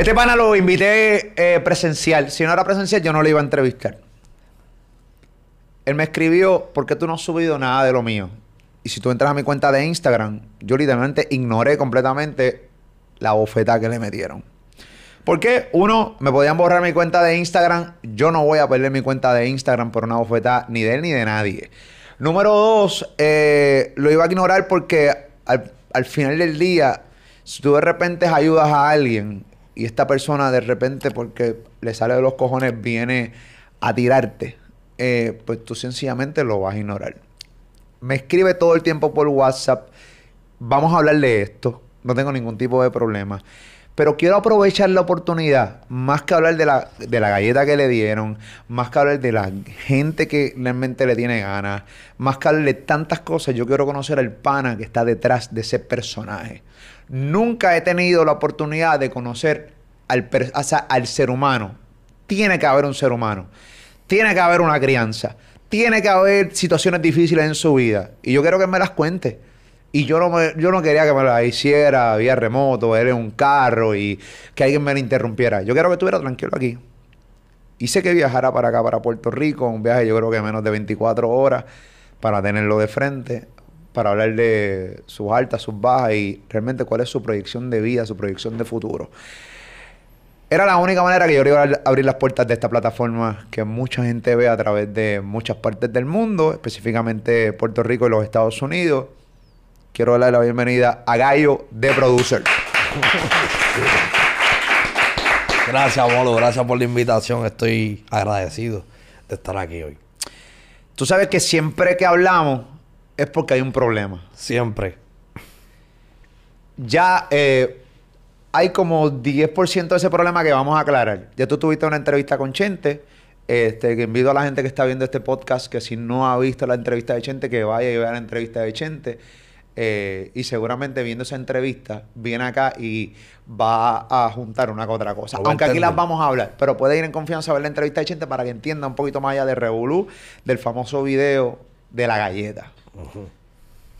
Este pana lo invité eh, presencial. Si no era presencial, yo no le iba a entrevistar. Él me escribió, ¿por qué tú no has subido nada de lo mío? Y si tú entras a mi cuenta de Instagram, yo literalmente ignoré completamente la bofeta que le metieron. Porque uno, me podían borrar mi cuenta de Instagram. Yo no voy a perder mi cuenta de Instagram por una bofeta ni de él ni de nadie. Número dos, eh, lo iba a ignorar porque al, al final del día, si tú de repente ayudas a alguien y esta persona de repente, porque le sale de los cojones, viene a tirarte, eh, pues tú sencillamente lo vas a ignorar. Me escribe todo el tiempo por WhatsApp. Vamos a hablar de esto. No tengo ningún tipo de problema. Pero quiero aprovechar la oportunidad, más que hablar de la, de la galleta que le dieron, más que hablar de la gente que realmente le tiene ganas, más que hablar de tantas cosas, yo quiero conocer al pana que está detrás de ese personaje. Nunca he tenido la oportunidad de conocer al, o sea, al ser humano. Tiene que haber un ser humano. Tiene que haber una crianza. Tiene que haber situaciones difíciles en su vida. Y yo quiero que me las cuente. Y yo no, me- yo no quería que me las hiciera vía remoto, en un carro y que alguien me la interrumpiera. Yo quiero que estuviera tranquilo aquí. Hice que viajara para acá, para Puerto Rico, un viaje yo creo que menos de 24 horas, para tenerlo de frente, para hablar de sus altas, sus bajas y realmente cuál es su proyección de vida, su proyección de futuro. Era la única manera que yo iba a abrir las puertas de esta plataforma que mucha gente ve a través de muchas partes del mundo, específicamente Puerto Rico y los Estados Unidos. Quiero darle la bienvenida a Gallo de Producer. Gracias, Bolo. Gracias por la invitación. Estoy agradecido de estar aquí hoy. Tú sabes que siempre que hablamos es porque hay un problema. Siempre. Ya eh, hay como 10% de ese problema que vamos a aclarar. Ya tú tuviste una entrevista con Chente. Este, que invito a la gente que está viendo este podcast que si no ha visto la entrevista de Chente, que vaya y vea la entrevista de Chente. Eh, y seguramente viendo esa entrevista, viene acá y va a juntar una con otra cosa. Lo Aunque aquí las vamos a hablar, pero puede ir en confianza a ver la entrevista de Chente para que entienda un poquito más allá de Revolú, del famoso video de la galleta.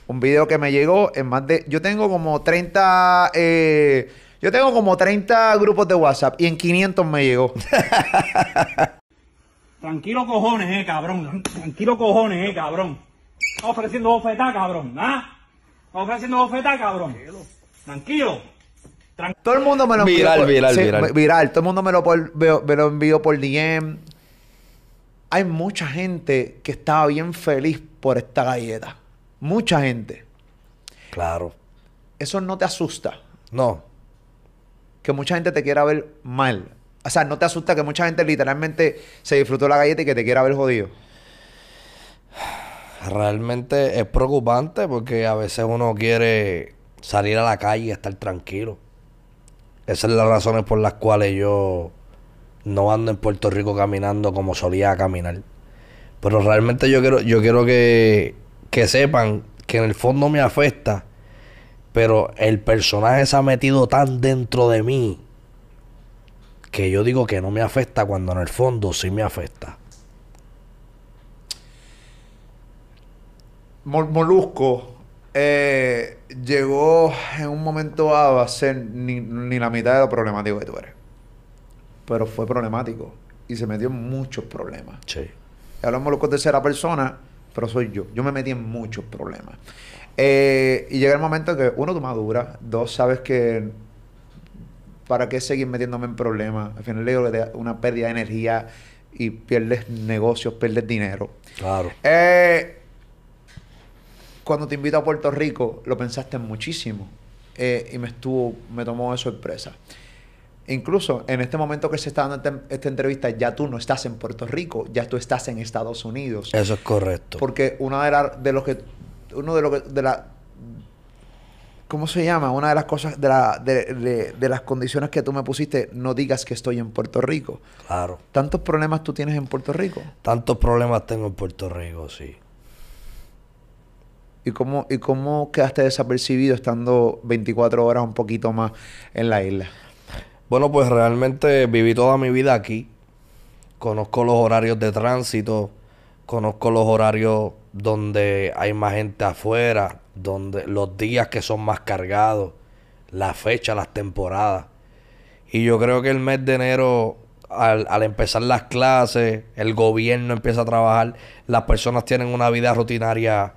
Un video que me llegó en más de. Yo tengo como 30. eh, yo tengo como 30 grupos de WhatsApp y en 500 me llegó. Tranquilo cojones, eh, cabrón. Tranquilo cojones, eh, cabrón. Estás ofreciendo bofetá, cabrón. ¿Ah? Estás ofreciendo bofetá, cabrón. Tranquilo. Todo el mundo me lo envió. Viral, por- viral, sí, viral. viral. Todo el mundo me lo, por- veo- me lo envió por DM. Hay mucha gente que estaba bien feliz por esta galleta. Mucha gente. Claro. Eso no te asusta. No. Que mucha gente te quiera ver mal. O sea, no te asusta que mucha gente literalmente se disfrutó la galleta y que te quiera ver jodido. Realmente es preocupante porque a veces uno quiere salir a la calle y estar tranquilo. Esas son las razones por las cuales yo no ando en Puerto Rico caminando como solía caminar. Pero realmente yo quiero, yo quiero que, que sepan que en el fondo me afecta, pero el personaje se ha metido tan dentro de mí que yo digo que no me afecta cuando en el fondo sí me afecta. Mol- Molusco eh, llegó en un momento dado a ser ni, ni la mitad de lo problemático que tú eres. Pero fue problemático y se metió en muchos problemas. Sí. Molusco en tercera persona, pero soy yo. Yo me metí en muchos problemas. Eh, y llega el momento que, uno, tú maduras. Dos, sabes que ¿para qué seguir metiéndome en problemas? Al final le digo que te da una pérdida de energía y pierdes negocios, pierdes dinero. Claro. Eh, cuando te invito a Puerto Rico, lo pensaste muchísimo. eh, y me estuvo, me tomó de sorpresa. Incluso en este momento que se está dando esta, entrevista, ya tú no estás en Puerto Rico, ya tú estás en Estados Unidos. Eso es correcto. Porque una de, la- de los que, uno de los que, de la, ¿cómo se llama? Una de las cosas, de, la, de, de- de las condiciones que tú me pusiste, no digas que estoy en Puerto Rico. Claro. ¿Tantos problemas tú tienes en Puerto Rico? Tantos problemas tengo en Puerto Rico, sí. ¿Y cómo, ¿Y cómo quedaste desapercibido estando 24 horas un poquito más en la isla? Bueno, pues realmente viví toda mi vida aquí. Conozco los horarios de tránsito, conozco los horarios donde hay más gente afuera, donde los días que son más cargados, la fecha, las temporadas. Y yo creo que el mes de enero, al, al empezar las clases, el gobierno empieza a trabajar, las personas tienen una vida rutinaria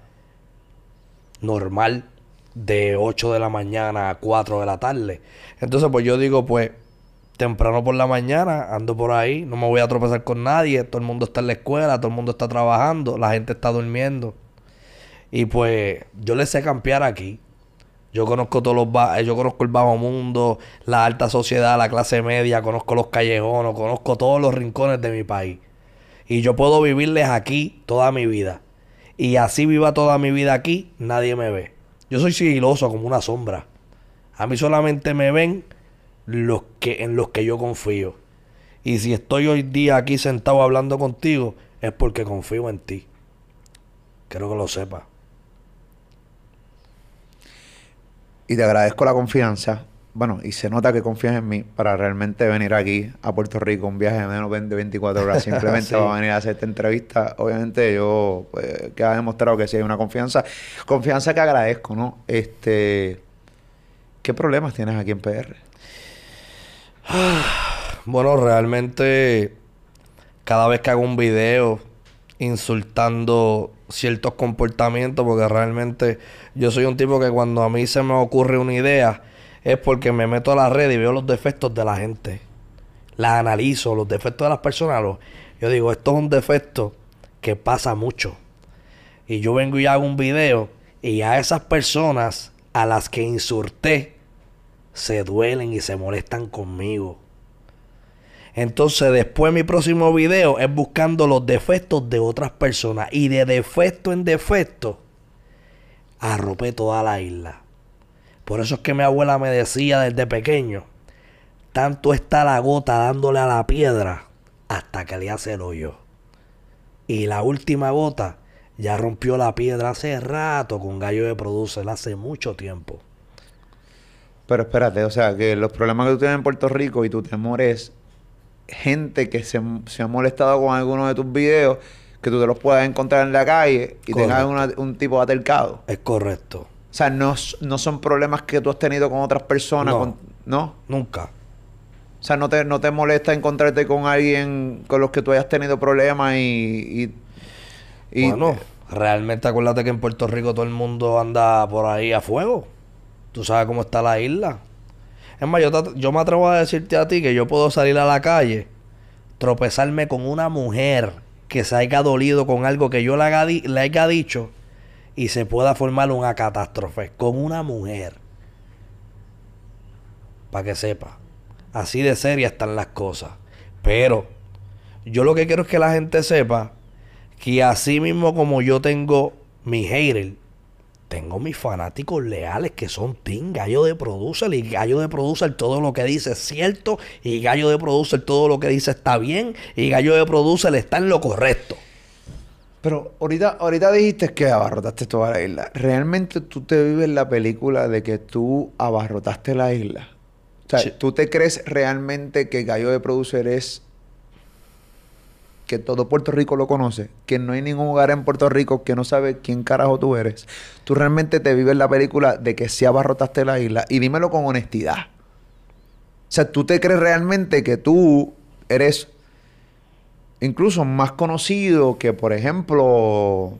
normal de 8 de la mañana a 4 de la tarde. Entonces, pues yo digo, pues, temprano por la mañana, ando por ahí, no me voy a tropezar con nadie, todo el mundo está en la escuela, todo el mundo está trabajando, la gente está durmiendo. Y pues yo le sé campear aquí. Yo conozco todos los ba- yo conozco el bajo mundo, la alta sociedad, la clase media, conozco los callejones, conozco todos los rincones de mi país. Y yo puedo vivirles aquí toda mi vida. Y así viva toda mi vida aquí, nadie me ve. Yo soy sigiloso como una sombra. A mí solamente me ven los que en los que yo confío. Y si estoy hoy día aquí sentado hablando contigo, es porque confío en ti. Quiero que lo sepas. Y te agradezco la confianza. Bueno, y se nota que confías en mí para realmente venir aquí a Puerto Rico, un viaje de menos de 24 horas, simplemente Sí. para venir a hacer esta entrevista. Obviamente yo, pues, que ha demostrado que sí hay una confianza. Confianza que agradezco, ¿no? Este... ¿Qué problemas tienes aquí en PR? Bueno, realmente cada vez que hago un video insultando ciertos comportamientos, porque realmente yo soy un tipo que cuando a mí se me ocurre una idea es porque me meto a la red y veo los defectos de la gente. Las analizo, los defectos de las personas. yo digo, esto es un defecto que pasa mucho. Y yo vengo y hago un video y a esas personas a las que insulté se duelen y se molestan conmigo. Entonces después mi próximo video es buscando los defectos de otras personas. Y de defecto en defecto, arropé toda la isla. Por eso es que mi abuela me decía desde pequeño, tanto está la gota dándole a la piedra hasta que le hace el hoyo. Y la última gota ya rompió la piedra hace rato con gallo de producer, hace mucho tiempo. Pero espérate, o sea, que los problemas que tú tienes en Puerto Rico y tu temor es gente que se, se ha molestado con alguno de tus videos, que tú te los puedas encontrar en la calle y tengas una- un tipo de altercado. Es correcto. O sea, no, no son problemas que tú has tenido con otras personas, No. con- ¿no? Nunca. O sea, no te, no te molesta encontrarte con alguien con los que tú hayas tenido problemas y... y, y- bueno, realmente acuérdate que en Puerto Rico todo el mundo anda por ahí a fuego. Tú sabes cómo está la isla. Es más, yo, te- yo me atrevo a decirte a ti que yo puedo salir a la calle, tropezarme con una mujer que se haya dolido con algo que yo le haya, le haya dicho y se pueda formar una catástrofe con una mujer. Para que sepa. Así de serias están las cosas. Pero yo lo que quiero es que la gente sepa que así mismo como yo tengo mi hater, tengo mis fanáticos leales que son Team Gallo de Producer y Gallo de Producer todo lo que dice es cierto y Gallo de Producer todo lo que dice está bien y Gallo de Producer está en lo correcto. Pero ahorita, ahorita dijiste que abarrotaste toda la isla. ¿Realmente tú te vives la película de que tú abarrotaste la isla? O sea, Sí. ¿tú te crees realmente que Gallo de Producer es... que todo Puerto Rico lo conoce? Que no hay ningún lugar en Puerto Rico que no sabe quién carajo tú eres. ¿Tú realmente te vives la película de que sí abarrotaste la isla? Y dímelo con honestidad. O sea, ¿tú te crees realmente que tú eres incluso más conocido que, por ejemplo,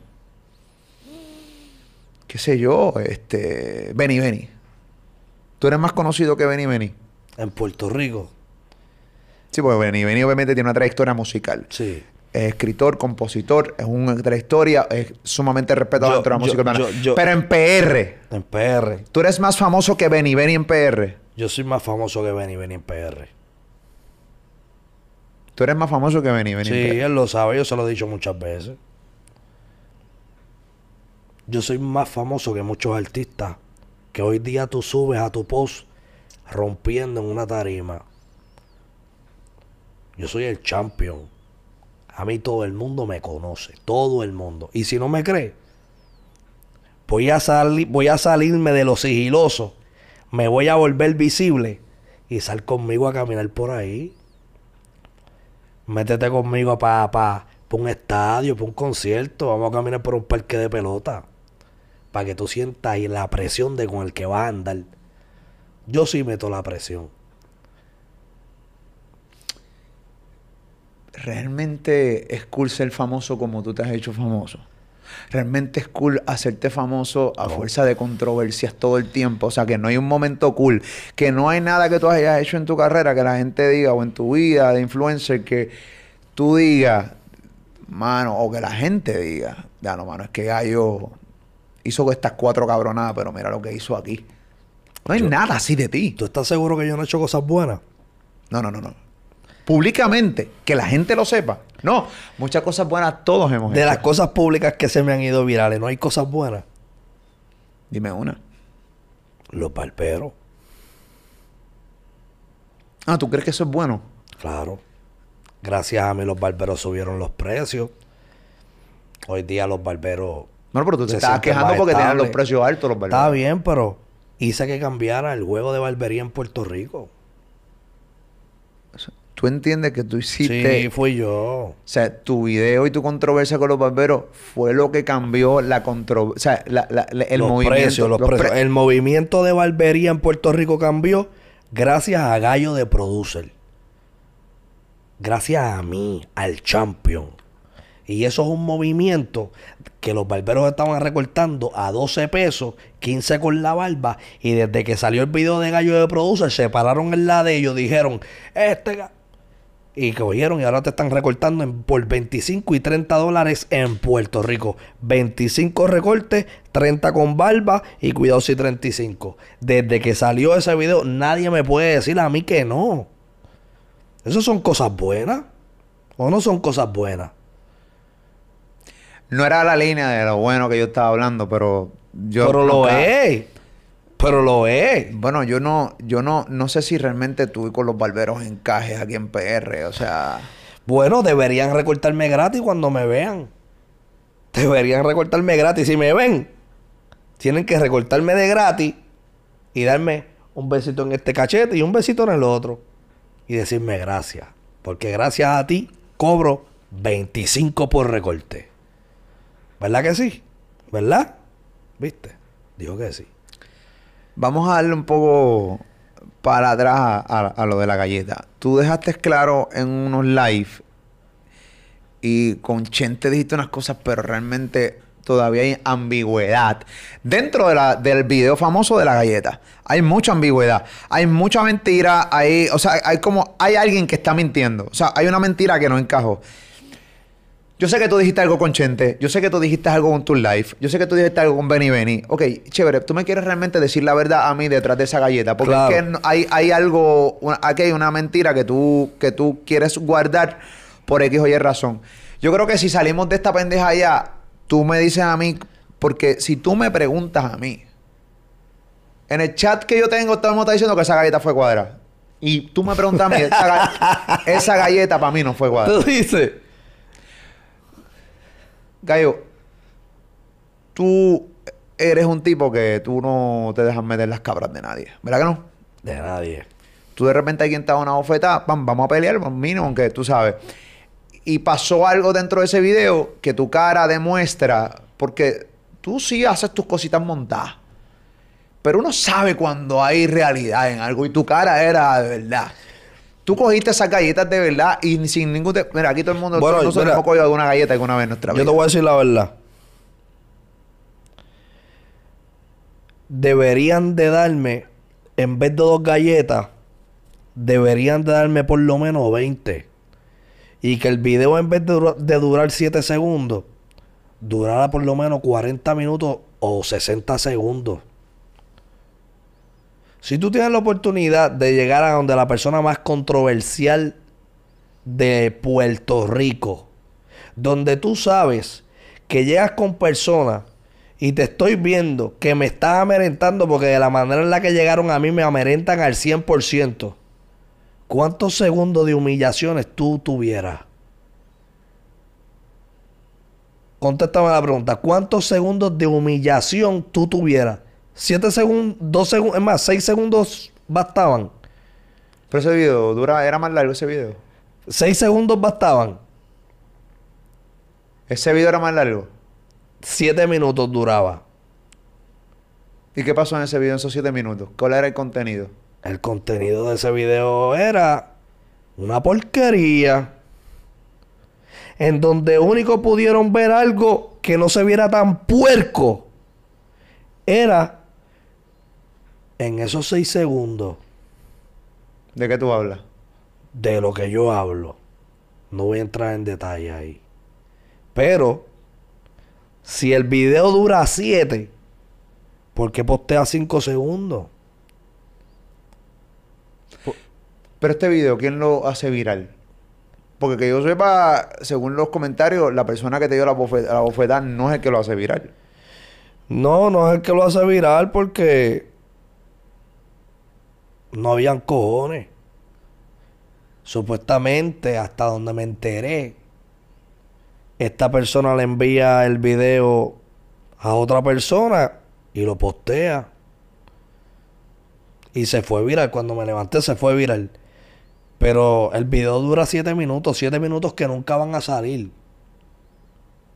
qué sé yo, este, Benny Benny. Tú eres más conocido que Benny Benny. En Puerto Rico, Sí, porque Benny Benny obviamente tiene una trayectoria musical. sí. Es escritor, compositor, es una trayectoria, es sumamente respetado Yo- dentro de la yo- música urbana. yo- yo- Pero en PR, En PR. tú eres más famoso que Benny Benny en PR. Yo soy más famoso que Benny Benny en PR. Tú eres más famoso que Benny Benny Sí, en PR. él lo sabe, yo se lo he dicho muchas veces. Yo soy más famoso que muchos artistas que hoy día tú subes a tu post rompiendo en una tarima. Yo soy el champion. A mí todo el mundo me conoce, todo el mundo. Y si no me cree, voy a voy a salirme de lo sigiloso, me voy a volver visible y sal conmigo a caminar por ahí. Métete conmigo para pa, pa un estadio, para un concierto. Vamos a caminar por un parque de pelota. Para que tú sientas ahí la presión de con el que vas a andar. Yo sí meto la presión. Realmente es cool ser famoso como tú te has hecho famoso. Realmente es cool hacerte famoso a fuerza de controversias todo el tiempo. O sea, que no hay un momento cool. Que no hay nada que tú hayas hecho en tu carrera que la gente diga o en tu vida de influencer que tú digas, mano, o que la gente diga, ya no, mano, es que Gallo hizo estas cuatro cabronadas, pero mira lo que hizo aquí. No hay nada así de ti. ¿Tú estás seguro que yo no he hecho cosas buenas? No, no, no, no. Públicamente, que la gente lo sepa. No, muchas cosas buenas todos hemos De hecho. las cosas públicas que se me han ido virales, ¿no hay cosas buenas? Dime una. Los barberos. Ah, ¿tú crees que eso es bueno? Claro. Gracias a mí los barberos subieron los precios. Hoy día los barberos... No, pero tú te sienten quejando porque estables. los precios altos los Está barberos. bien, pero hice que cambiara el juego de barbería en Puerto Rico. Tú entiendes que tú hiciste... Sí, fui yo. O sea, tu video y tu controversia con los barberos fue lo que cambió la controversia. O sea, la- la- la- el los movimiento. precios, los los precios. pre- El movimiento de barbería en Puerto Rico cambió gracias a Gallo de Producer. Gracias a mí, al Champion. Y eso es un movimiento que los barberos estaban recortando a 12 pesos, 15 con la barba. Y desde que salió el video de Gallo de Producer, se pararon en la de ellos, dijeron, este... ga-". Y cogieron y ahora te están recortando en- por 25 y 30 dólares en Puerto Rico. 25 recortes, 30 con barba y cuidado si 35. Desde que salió ese video, nadie me puede decir a mí que no. ¿Eso son cosas buenas? ¿O no son cosas buenas? No era la línea de lo bueno que yo estaba hablando, pero yo... Pero lo es. Pero lo es. Bueno, yo no, yo no, no sé si realmente y con los barberos encajes aquí en PR, o sea... Bueno, deberían recortarme gratis cuando me vean. Deberían recortarme gratis. Si me ven, tienen que recortarme de gratis y darme un besito en este cachete y un besito en el otro. Y decirme gracias. Porque gracias a ti cobro 25 por recorte. ¿Verdad que sí? ¿Verdad? ¿Viste? Dijo que sí. Vamos a darle un poco para atrás a, lo de la galleta. Tú dejaste claro en unos live y con Chente dijiste unas cosas, pero realmente todavía hay ambigüedad. Dentro de la- del video famoso de la galleta, hay mucha ambigüedad. Hay mucha mentira. Hay, o sea, hay como, hay alguien que está mintiendo. O sea, hay una mentira que no encajó. Yo sé que tú dijiste algo con Chente. Yo sé que tú dijiste algo con tu live. Yo sé que tú dijiste algo con Benny Benny. Ok, chévere. Tú me quieres realmente decir la verdad a mí detrás de esa galleta. Porque Claro. es que hay, hay algo... una- aquí hay una mentira que tú, que tú quieres guardar por X o Y razón. Yo creo que si salimos de esta pendeja ya, tú me dices a mí... Porque si tú me preguntas a mí... En el chat que yo tengo, todo el mundo está diciendo que esa galleta fue cuadrada. Y tú me preguntas a mí, esa, ga- esa galleta para mí no fue cuadrada. Tú dices. Gallo, tú eres un tipo que tú no te dejas meter las cabras de nadie. ¿Verdad que no? De nadie. Tú de repente alguien te da una bofetada, pam, vamos a pelear, mínimo, aunque tú sabes. Y pasó algo dentro de ese video que tu cara demuestra, porque tú sí haces tus cositas montadas. Pero uno sabe cuando hay realidad en algo y tu cara era de verdad. Tú cogiste esas galletas de verdad y sin ningún... te- Mira, aquí todo el mundo... Bueno, nosotros mira, hemos cogido alguna galleta alguna vez en nuestra Yo vida. te voy a decir la verdad. Deberían de darme, en vez de dos galletas, deberían de darme por lo menos 20. Y que el video en vez de, dura- de durar 7 segundos, durara por lo menos 40 minutos o 60 segundos. Si tú tienes la oportunidad de llegar a donde la persona más controversial de Puerto Rico, donde tú sabes que llegas con personas y te estoy viendo que me estás amerentando porque de la manera en la que llegaron a mí me amerentan al 100%. ¿Cuántos segundos de humillaciones tú tuvieras? Contéstame la pregunta. ¿Cuántos segundos de humillación tú tuvieras? ¿Siete segundos? ¿Dos segundos? Es más, seis segundos bastaban. Pero ese video dura, era más largo ese video. Seis segundos bastaban. Ese video era más largo. Siete minutos duraba. ¿Y qué pasó en ese video en esos siete minutos? ¿Cuál era el contenido? El contenido de ese video era una porquería. en donde único pudieron ver algo que no se viera tan puerco, era en esos seis segundos ¿De qué tú hablas? de lo que yo hablo. No voy a entrar en detalle ahí. Pero, si el video dura 7, ¿por qué postea 5 segundos? Pero este video, ¿quién lo hace viral? Porque que yo sepa, según los comentarios, la persona que te dio la, bofe- la bofetada no es el que lo hace viral. No, no es el que lo hace viral porque no habían cojones. Supuestamente, hasta donde me enteré, esta persona le envía el video a otra persona y lo postea. Y se fue viral. Cuando me levanté se fue viral. Pero el video dura siete minutos. Siete minutos que nunca van a salir.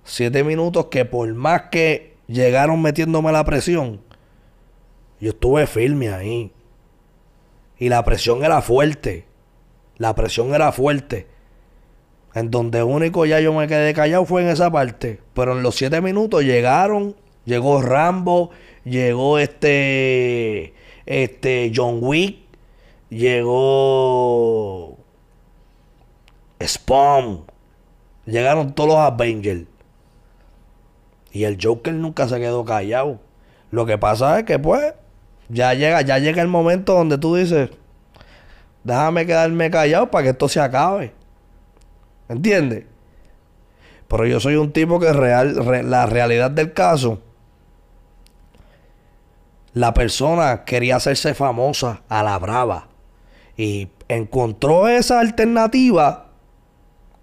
Siete minutos que por más que llegaron metiéndome la presión, yo estuve firme ahí. Y la presión era fuerte. La presión era fuerte. En donde único ya yo me quedé callado fue en esa parte. Pero en los siete minutos llegaron. Llegó Rambo. Llegó este. Este. John Wick. Llegó. Spawn. Llegaron todos los Avengers. Y el Joker nunca se quedó callado. Lo que pasa es que pues ya llega, ya llega el momento donde tú dices, déjame quedarme callado para que esto se acabe. ¿Entiendes? Pero yo soy un tipo que real, re- la realidad del caso, la persona quería hacerse famosa a la brava y encontró esa alternativa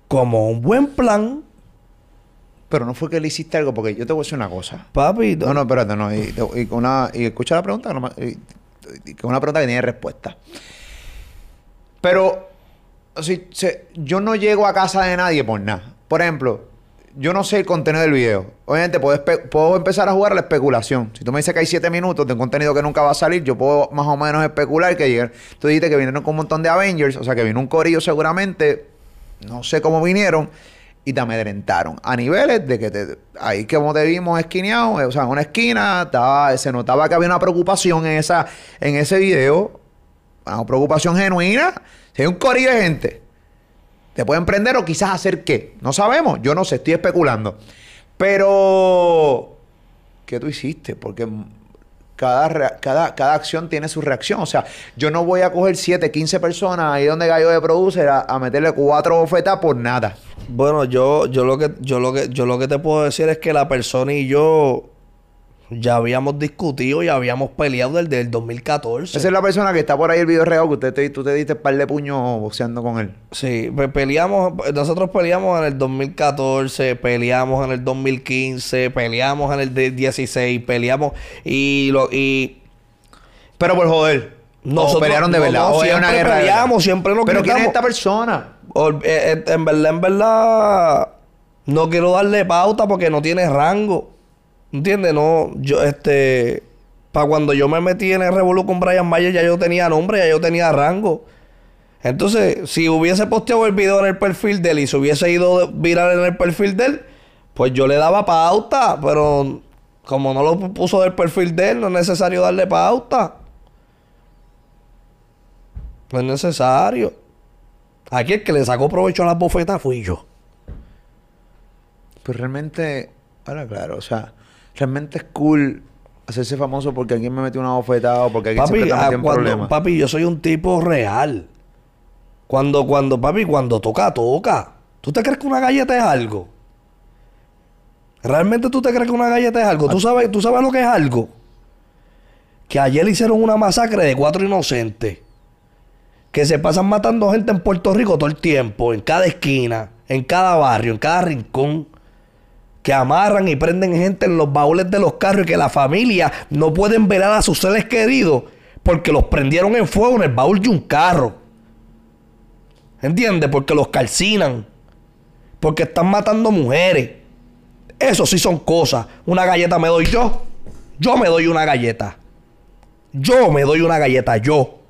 como un buen plan, Pero no fue que le hiciste algo, porque yo te voy a decir una cosa. papi. No, no, espérate, no. Y, y una, y escucha la pregunta, y con una pregunta que tiene respuesta. Pero, si, yo no llego a casa de nadie por nada. Por ejemplo, yo no sé el contenido del video. Obviamente, puedo, puedo empezar a jugar a la especulación. Si tú me dices que hay 7 minutos de un contenido que nunca va a salir, yo puedo más o menos especular que llegan. Tú dijiste que vinieron con un montón de Avengers, o sea, que vino un corillo seguramente. No sé cómo vinieron. Y te amedrentaron. A niveles de que te, ahí como te vimos esquineado, eh, o sea, en una esquina, estaba, se notaba que había una preocupación en, esa, en ese video. Una preocupación genuina. Si hay un corillo de gente, te pueden prender o quizás hacer qué. No sabemos. Yo no sé, estoy especulando. Pero, ¿qué tú hiciste? Porque cada, cada, cada acción tiene su reacción. O sea, yo no voy a coger 7, 15 personas ahí donde Gallo de Producer a, meterle cuatro bofetas por nada. Bueno, yo, yo lo que, yo lo que, yo lo que te puedo decir es que la persona y yo ya habíamos discutido y habíamos peleado desde el 2014. Esa es la persona que está por ahí el video real que usted te, tú te diste un par de puños boxeando con él. Sí, pe- peleamos, nosotros peleamos en el 2014, peleamos en el 2015, peleamos en el de- 16, peleamos y lo y Pero por joder. O pelearon de no, verdad. no, o es siempre una guerra peleamos, siempre nos Pero ¿quién es esta persona? eh, eh, en verdad, en verdad no quiero darle pauta porque no tiene rango. ¿Entiendes? No, yo este para cuando yo me metí en el revolú con Brian Mayer ya yo tenía nombre, ya yo tenía rango. Entonces, si hubiese posteado el video en el perfil de él y se hubiese ido viral en el perfil de él, pues yo le daba pauta, pero como no lo puso del perfil de él, no es necesario darle pauta. No es necesario. Aquí el que le sacó provecho a las bofetas fui yo. Pues realmente, ahora claro, o sea, realmente es cool hacerse famoso porque alguien me metió una bofetada o porque alguien Papi, siempre te ah, metió en cuando- problemas. papi, yo soy un tipo real. Cuando, cuando, papi, cuando toca, toca. ¿Tú te crees que una galleta es algo? ¿Realmente tú te crees que una galleta es algo? ¿Tú sabes, ¿Tú sabes lo que es algo? Que ayer hicieron una masacre de cuatro inocentes. Que se pasan matando gente en Puerto Rico todo el tiempo, en cada esquina, en cada barrio, en cada rincón. Que amarran y prenden gente en los baúles de los carros y que la familia no pueden velar a sus seres queridos porque los prendieron en fuego en el baúl de un carro. ¿Entiendes? Porque los calcinan. Porque están matando mujeres. Eso sí son cosas. Una galleta me doy yo. Yo me doy una galleta. Yo me doy una galleta, yo.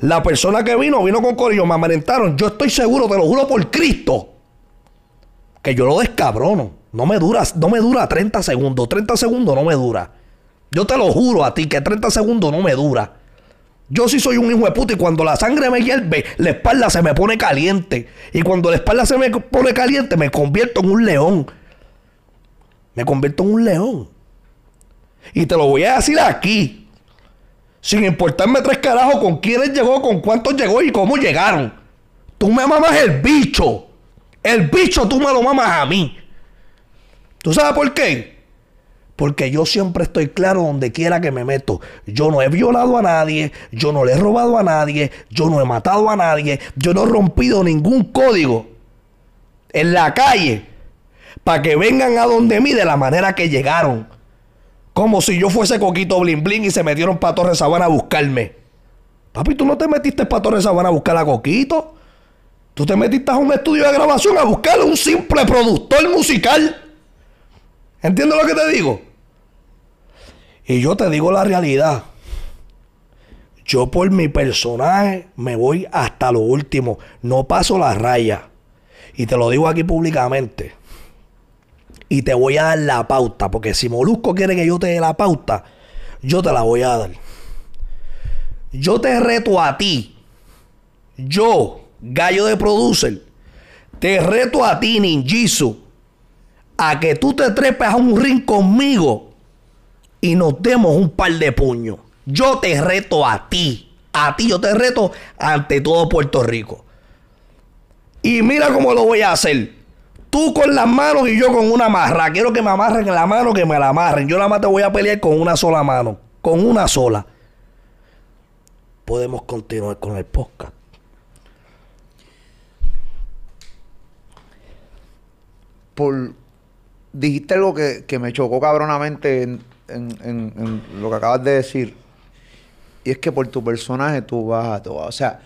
La persona que vino, vino con corillo, me amedrentaron. Yo estoy seguro, te lo juro por Cristo. Que yo lo descabrono. No me dura, no me dura 30 segundos. 30 segundos no me dura. Yo te lo juro a ti que 30 segundos no me dura. Yo sí soy un hijo de puta y cuando la sangre me hierve, la espalda se me pone caliente. Y cuando la espalda se me pone caliente, me convierto en un león. Me convierto en un león. Y te lo voy a decir aquí. Sin importarme tres carajos con quiénes llegó, con cuántos llegó y cómo llegaron. Tú me mamas el bicho. El bicho tú me lo mamas a mí. ¿Tú sabes por qué? Porque yo siempre estoy claro donde quiera que me meto. Yo no he violado a nadie, yo no le he robado a nadie, yo no he matado a nadie, yo no he rompido ningún código en la calle para que vengan a donde mí de la manera que llegaron. Como si yo fuese Coquito Blin Blin y se metieron para Torre Sabana a buscarme. Papi, tú no te metiste para Torre Sabana a buscar a Coquito. Tú te metiste a un estudio de grabación a buscar un simple productor musical. ¿Entiendes lo que te digo? Y yo te digo la realidad. Yo por mi personaje me voy hasta lo último. No paso la raya. Y te lo digo aquí públicamente. Y te voy a dar la pauta. Porque si Molusco quiere que yo te dé la pauta, yo te la voy a dar. Yo te reto a ti. Yo, gallo de producer. Te reto a ti, Ninjisu. A que tú te trepes a un ring conmigo y nos demos un par de puños. Yo te reto a ti. A ti yo te reto ante todo Puerto Rico. Y mira cómo lo voy a hacer. Tú con las manos y yo con una marra. Quiero que me amarren en la mano, que me la amarren. Yo nada más te voy a pelear con una sola mano. Con una sola. Podemos continuar con el podcast. Por, dijiste algo que, que me chocó cabronamente en, en- en- en lo que acabas de decir. Y es que por tu personaje tú vas a todo. O sea,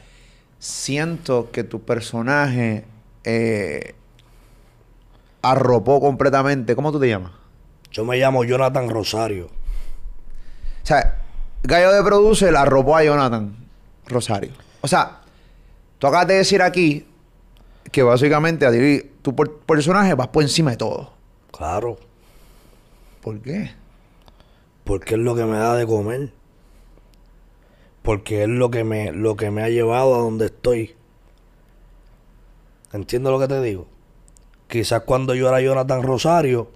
siento que tu personaje eh, arropó completamente. ¿Cómo tú te llamas? Yo me llamo Jonathan Rosario. O sea, Gallo de Producer arropó a Jonathan Rosario. O sea, tú acabas de decir aquí que básicamente a ti, tu por- personaje vas por encima de todo. Claro. ¿Por qué? Porque es lo que me da de comer. Porque es lo que me, lo que me ha llevado a donde estoy. ¿Entiendes lo que te digo? Quizás cuando yo era Jonathan Rosario,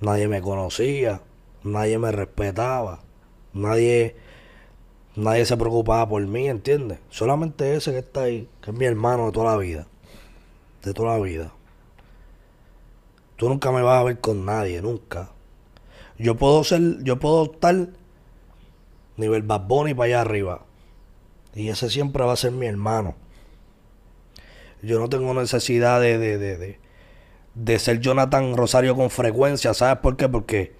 nadie me conocía, nadie me respetaba, nadie, nadie se preocupaba por mí, ¿entiendes? Solamente ese que está ahí, que es mi hermano de toda la vida. De toda la vida. Tú nunca me vas a ver con nadie, nunca. Yo puedo ser, yo puedo estar nivel Bad Bunny para allá arriba. Y ese siempre va a ser mi hermano. Yo no tengo necesidad de, de, de, de, de ser Jonathan Rosario con frecuencia. ¿Sabes por qué? Porque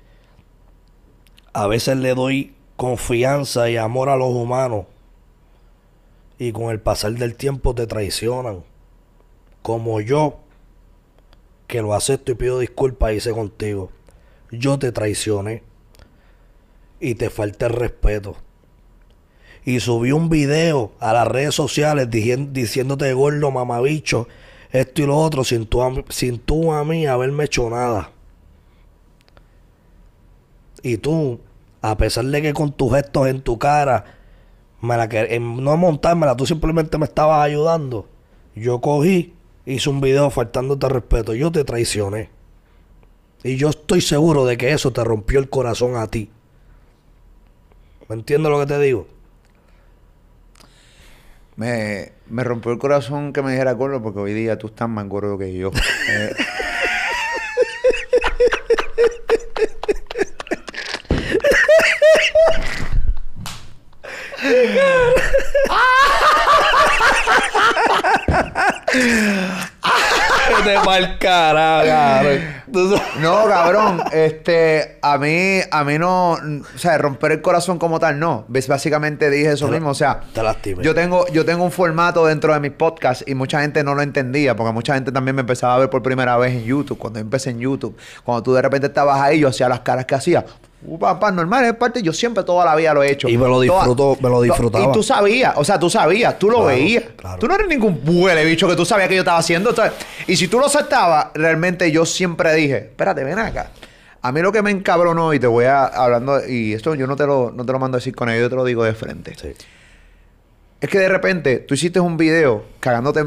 a veces le doy confianza y amor a los humanos. Y con el pasar del tiempo te traicionan. Como yo, que lo acepto y pido disculpas, hice contigo. Yo te traicioné. Y te falta el respeto. Y subí un video a las redes sociales diciéndote gordo, mamabicho, esto y lo otro, sin tú, sin tú a mí haberme hecho nada. Y tú, a pesar de que con tus gestos en tu cara, me la que- en no montármela, tú simplemente me estabas ayudando. Yo cogí, hice un video faltándote respeto. Yo te traicioné. Y yo estoy seguro de que eso te rompió el corazón a ti. ¿Me entiendes lo que te digo? Me, me rompió el corazón que me dijera gordo porque hoy día tú estás más gordo que yo. Eh, Te carajo, cabrón. No, cabrón. Este, a mí, a mí no, o sea, romper el corazón como tal, no. Básicamente dije eso Te mismo. O sea, te lastimé. yo tengo, yo tengo un formato dentro de mis podcasts y mucha gente no lo entendía porque mucha gente también me empezaba a ver por primera vez en YouTube. Cuando yo empecé en YouTube, cuando tú de repente estabas ahí, yo hacía las caras que hacía. Uh, papá, normal, es parte. Yo siempre toda la vida lo he hecho. Y me lo Toda- disfruto- me lo disfrutaba. Y tú sabías, o sea, tú sabías, tú lo Claro, veías. claro. Tú no eres ningún huele bicho que tú sabías que yo estaba haciendo. Entonces, y si tú lo aceptabas, realmente yo siempre dije, espérate, ven acá. A mí lo que me encabronó, y te voy a hablando, y esto yo no te lo, no te lo mando a decir con ellos, yo te lo digo de frente. Sí. Es que de repente tú hiciste un video cagándote,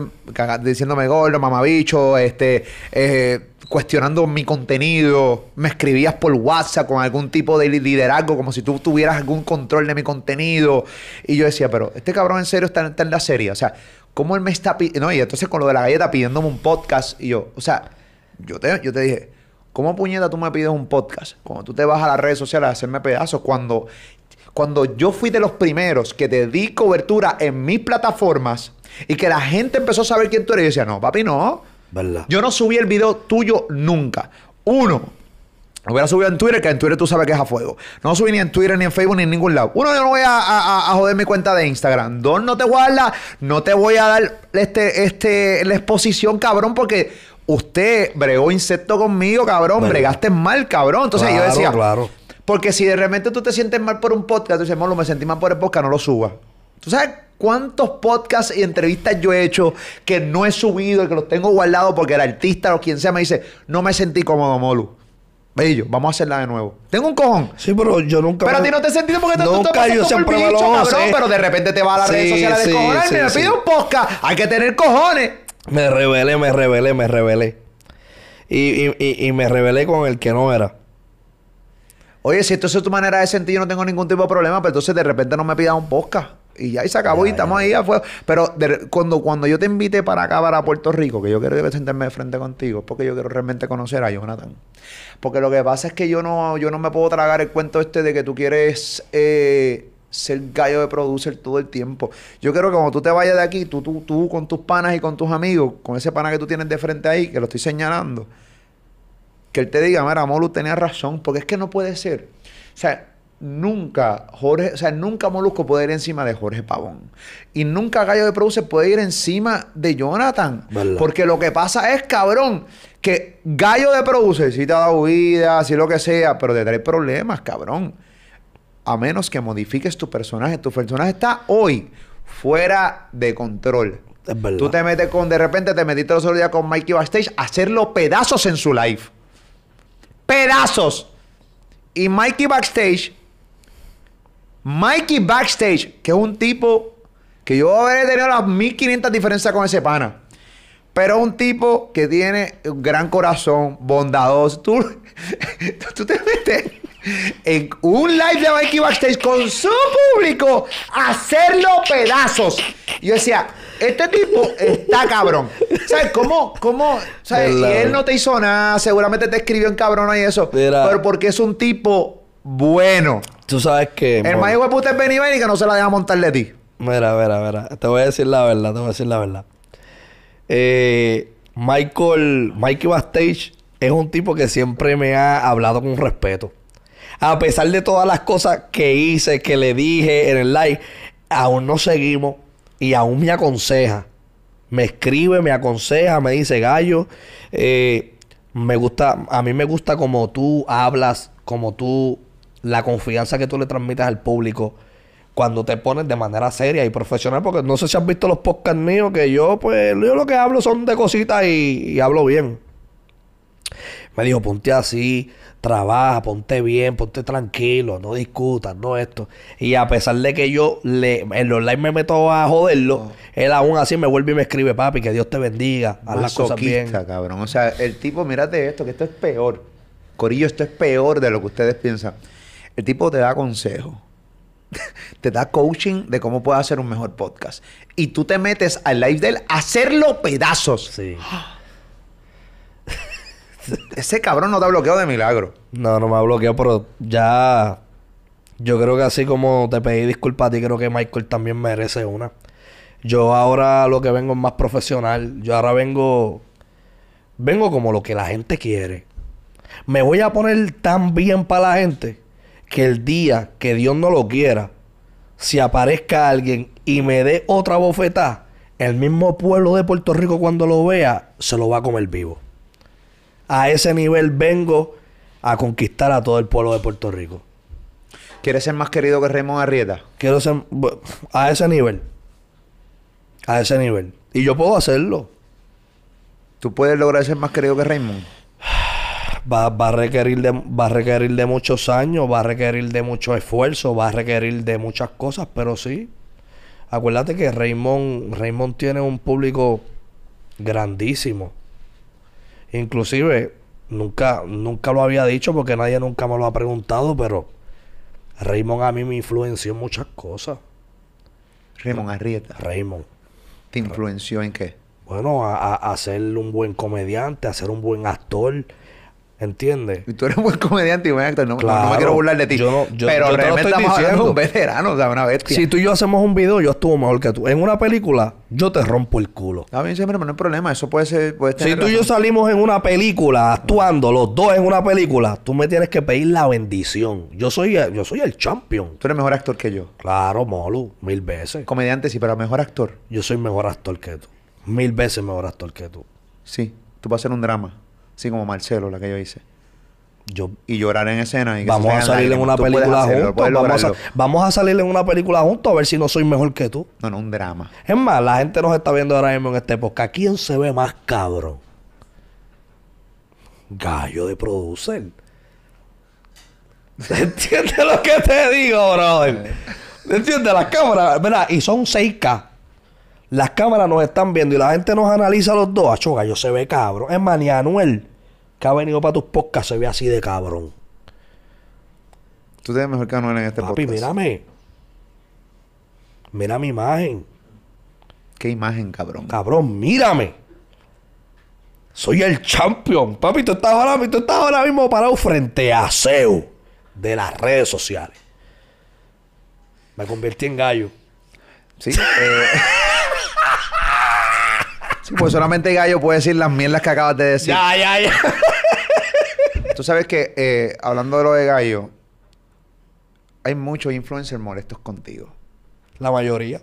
diciéndome gordo, mamabicho, este, eh, cuestionando mi contenido, me escribías por WhatsApp con algún tipo de li- liderazgo, como si tú tuvieras algún control de mi contenido. Y yo decía, pero este cabrón en serio está, está en la serie. O sea, ¿cómo él me está pidiendo? No, y entonces con lo de la galleta pidiéndome un podcast. Y yo, o sea, yo te, yo te dije, ¿cómo puñeta tú me pides un podcast? Cuando tú te vas a las redes sociales a hacerme pedazos, cuando cuando yo fui de los primeros que te di cobertura en mis plataformas y que la gente empezó a saber quién tú eres, yo decía, no, papi, no. ¿Verdad? Yo no subí el video tuyo nunca. Uno, lo hubiera subido en Twitter, que en Twitter tú sabes que es a fuego. No subí ni en Twitter, ni en Facebook, ni en ningún lado. Uno, yo no voy a, a- a joder mi cuenta de Instagram. Dos, no te voy a dar la, no te voy a dar este, este, la exposición, cabrón, porque usted bregó insecto conmigo, cabrón. Bregaste mal, cabrón. Entonces yo decía, claro. Porque si de repente tú te sientes mal por un podcast, tú dices, Molo, me sentí mal por el podcast, no lo subas. ¿Tú sabes cuántos podcasts y entrevistas yo he hecho que no he subido y que los tengo guardados porque el artista o quien sea me dice, no me sentí cómodo, Molu? Bello, vamos a hacerla de nuevo. Tengo un cojón. Sí, pero yo nunca. Pero a ti no te he sentido porque tú, tú Nunca, te yo siempre por me lo bicho, cabrón, pero de repente te vas a las redes Sí, sociales de sí, cojones sí, me pide un podcast. Hay que tener cojones. Me rebelé, me rebelé, me rebelé. Y, y, y, y me rebelé con el que no era. Oye, si esto es tu manera de sentir, yo no tengo ningún tipo de problema, pero entonces de repente no me pidas un podcast. Y ya, y se acabó, Ya, y estamos ya, ahí afuera. Pero de cuando, cuando yo te invite para acá, para Puerto Rico, que yo quiero sentarme de frente contigo, es porque yo quiero realmente conocer a Jonathan. Porque lo que pasa es que yo no, yo no me puedo tragar el cuento este de que tú quieres eh, ser gallo de producer todo el tiempo. Yo quiero que cuando tú te vayas de aquí, tú, tú, tú con tus panas y con tus amigos, con ese pana que tú tienes de frente ahí, que lo estoy señalando, que él te diga, mira, Molu tenía razón, porque es que no puede ser. O sea, nunca Jorge, o sea, nunca Molusco puede ir encima de Jorge Pavón. Y nunca Gallo de Produce puede ir encima de Jonathan. ¿Verdad? Porque lo que pasa es, cabrón, que Gallo de Produce sí te ha dado vida, sí lo que sea, pero te trae problemas, cabrón. A menos que modifiques tu personaje. Tu personaje está hoy fuera de control. Es verdad. Tú te metes con, de repente te metiste los otros días con Mikey Backstage a hacerlo pedazos en su live. Pedazos. Y Mikey Backstage, Mikey Backstage, que es un tipo que yo habré tenido las 1500 diferencias con ese pana. Pero un tipo que tiene un gran corazón, bondadoso. Tú, tú te metes en un live de Mikey Backstage con su público hacerlo pedazos. Y yo decía, este tipo está cabrón. ¿Sabes cómo? ¿Cómo? ¿Sabes? Y él no te hizo nada, seguramente te escribió en cabrón y eso. Mira. Pero porque es un tipo bueno. Tú sabes que. El más hijo de puta es Benny Benny que no se la deja montar de ti. Mira, mira, mira. Te voy a decir la verdad, te voy a decir la verdad. Eh, Michael, Mikey Backstage es un tipo que siempre me ha hablado con respeto. A pesar de todas las cosas que hice, que le dije en el live, aún no seguimos y aún me aconseja. Me escribe, me aconseja, me dice, Gallo, eh, me gusta, a mí me gusta como tú hablas, como tú, la confianza que tú le transmites al público cuando te pones de manera seria y profesional, porque no sé si has visto los podcasts míos, que yo, pues, yo lo que hablo son de cositas y, y hablo bien. Me dijo, ponte así, trabaja, ponte bien, ponte tranquilo, no discutas, no esto. Y a pesar de que yo le, en los live me meto a joderlo, él aún así me vuelve y me escribe, papi, que Dios te bendiga, haz las cosas bien. Cabrón. O sea, el tipo, mírate esto, que esto es peor. Corillo, esto es peor de lo que ustedes piensan. El tipo te da consejos. te da coaching de cómo puedes hacer un mejor podcast. Y tú te metes al live de él a hacerlo pedazos. Sí. Ese cabrón no te ha bloqueado de milagro. No, no me ha bloqueado, pero ya. Yo creo que así como te pedí disculpas a ti, creo que Michael también merece una. Yo ahora lo que vengo es más profesional. Yo ahora vengo. Vengo como lo que la gente quiere. Me voy a poner tan bien para la gente que el día que Dios no lo quiera, si aparezca alguien y me dé otra bofetada, el mismo pueblo de Puerto Rico cuando lo vea, se lo va a comer vivo. A ese nivel vengo a conquistar a todo el pueblo de Puerto Rico. ¿Quieres ser más querido que Raymond Arrieta? Quiero ser a ese nivel. A ese nivel. Y yo puedo hacerlo. ¿Tú puedes lograr ser más querido que Raymond? Va, va a requerir de, va a requerir de muchos años, va a requerir de mucho esfuerzo, va a requerir de muchas cosas, pero sí. Acuérdate que Raymond, Raymond tiene un público grandísimo. Inclusive, nunca, nunca lo había dicho porque nadie nunca me lo ha preguntado, pero Raymond a mí me influenció en muchas cosas. Raymond Arrieta. Raymond. ¿Te influenció en qué? Bueno, a, a, a ser un buen comediante, a ser un buen actor. ¿Entiendes? Y tú eres un buen comediante y buen actor. No, no- me quiero burlar de ti. Yo no- yo- pero yo realmente estamos hablando de un veterano, o sea, una bestia. Si tú y yo hacemos un video, yo actúo mejor que tú. En una película, yo te rompo el culo. Está bien, siempre, pero no hay problema. Eso puede ser... Puede Si tú y yo salimos en una película, actuando los dos en una película, tú me tienes que pedir la bendición. Yo soy, yo soy el champion. Tú eres mejor actor que yo. Claro, Molu, mil veces. Comediante sí, pero mejor actor. Yo soy mejor actor que tú. Mil veces mejor actor que tú. Sí. Tú vas a hacer un drama. Así como Marcelo, la que yo hice. Yo Y llorar en escena. Y que vamos a salir en una película juntos. Vamos a, vamos a salir en una película juntos a ver si no soy mejor que tú. No, no, un drama. Es más, la gente nos está viendo ahora mismo en este podcast. ¿Quién se ve más cabrón? Gallo de producer. ¿Entiendes lo que te digo, brother? ¿Entiendes? Las cámaras, ¿verdad? Y son 6K. Las cámaras nos están viendo y la gente nos analiza los dos. Acho, gallo se ve cabrón. Es más, ni Anuel, que ha venido para tus podcasts, se ve así de cabrón. Tú te ves mejor que Anuel en este Papi, podcast. mírame. Mira mi imagen. Qué imagen, cabrón. Cabrón, mírame. Soy el champion. Papi, tú estás ahora, tú estás ahora mismo parado frente a Seu de las redes sociales. Me convertí en gallo. Sí. eh, sí, pues solamente Gallo puede decir las mierdas que acabas de decir. Ya, ya, ya. Tú sabes que, eh, hablando de lo de Gallo, hay muchos influencers molestos contigo. La mayoría.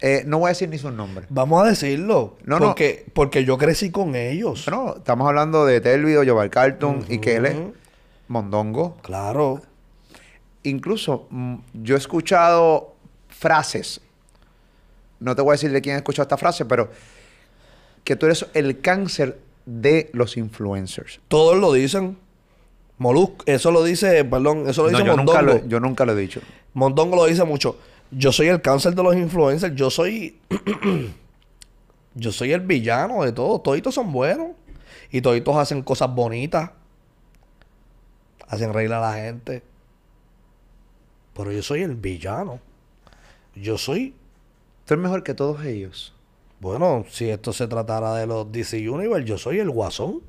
Eh, no voy a decir ni sus nombres. Vamos a decirlo. No, no. porque, porque yo crecí con ellos. Bueno, estamos hablando de Telvido, Joval Carlton y Kele, Mondongo. Claro. Incluso mm, yo he escuchado frases. No te voy a decir de quién he escuchado esta frase, pero que tú eres el cáncer de los influencers. Todos lo dicen. Molusco, eso lo dice, perdón, eso lo No, dice yo, nunca Mondongo. lo, yo nunca lo he dicho. Mondongo lo dice mucho. Yo soy el cáncer de los influencers. Yo soy. yo soy el villano de todos. Toditos son buenos. Y toditos hacen cosas bonitas. Hacen reír a la gente. Pero yo soy el villano. Yo soy. Tú eres mejor que todos ellos. Bueno, si esto se tratara de los DC Universe, yo soy el guasón.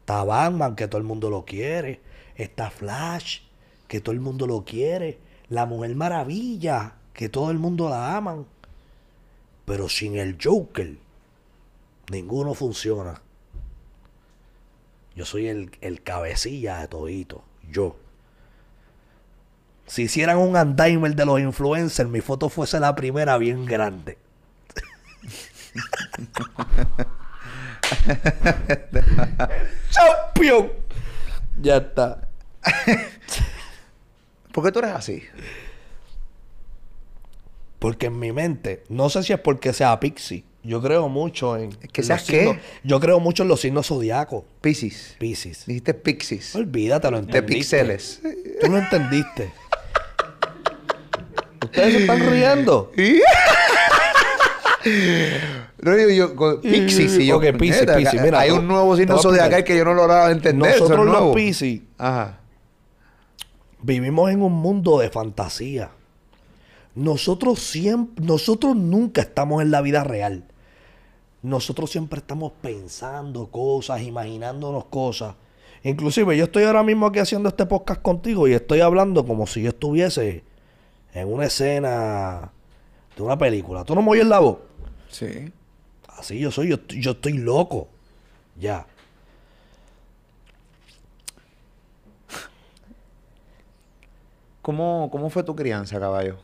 Está Batman, que todo el mundo lo quiere. Está Flash, que todo el mundo lo quiere. La Mujer Maravilla, que todo el mundo la aman. Pero sin el Joker, ninguno funciona. Yo soy el, el cabecilla de todito. Yo. Si hicieran un Andaimer de los influencers, mi foto fuese la primera bien grande. ¡Champion! Ya está. ¿Por qué tú eres así? Porque en mi mente, no sé si es porque sea Pixie. Yo creo mucho en. ¿Que seas qué? signos- Yo creo mucho en los signos zodiacos. Piscis. Piscis. Dijiste Pixies. Olvídate, lo De entendiste. pixeles. Tú lo entendiste. Ustedes se están riendo. No yo, con Pixies. Y yo, Ok, Piscis, puñeta, Piscis, mira, hay un nuevo signo zodiacal que yo no lograba entender. Nosotros los Ajá. vivimos en un mundo de fantasía. Nosotros siempre, nosotros nunca estamos en la vida real. Nosotros siempre estamos pensando cosas, imaginándonos cosas. Inclusive yo estoy ahora mismo aquí haciendo este podcast contigo y estoy hablando como si yo estuviese en una escena de una película. ¿Tú no me oyes la voz? Sí. Así yo soy, yo, yo estoy loco. Ya. ¿Cómo, ¿Cómo fue tu crianza, caballo?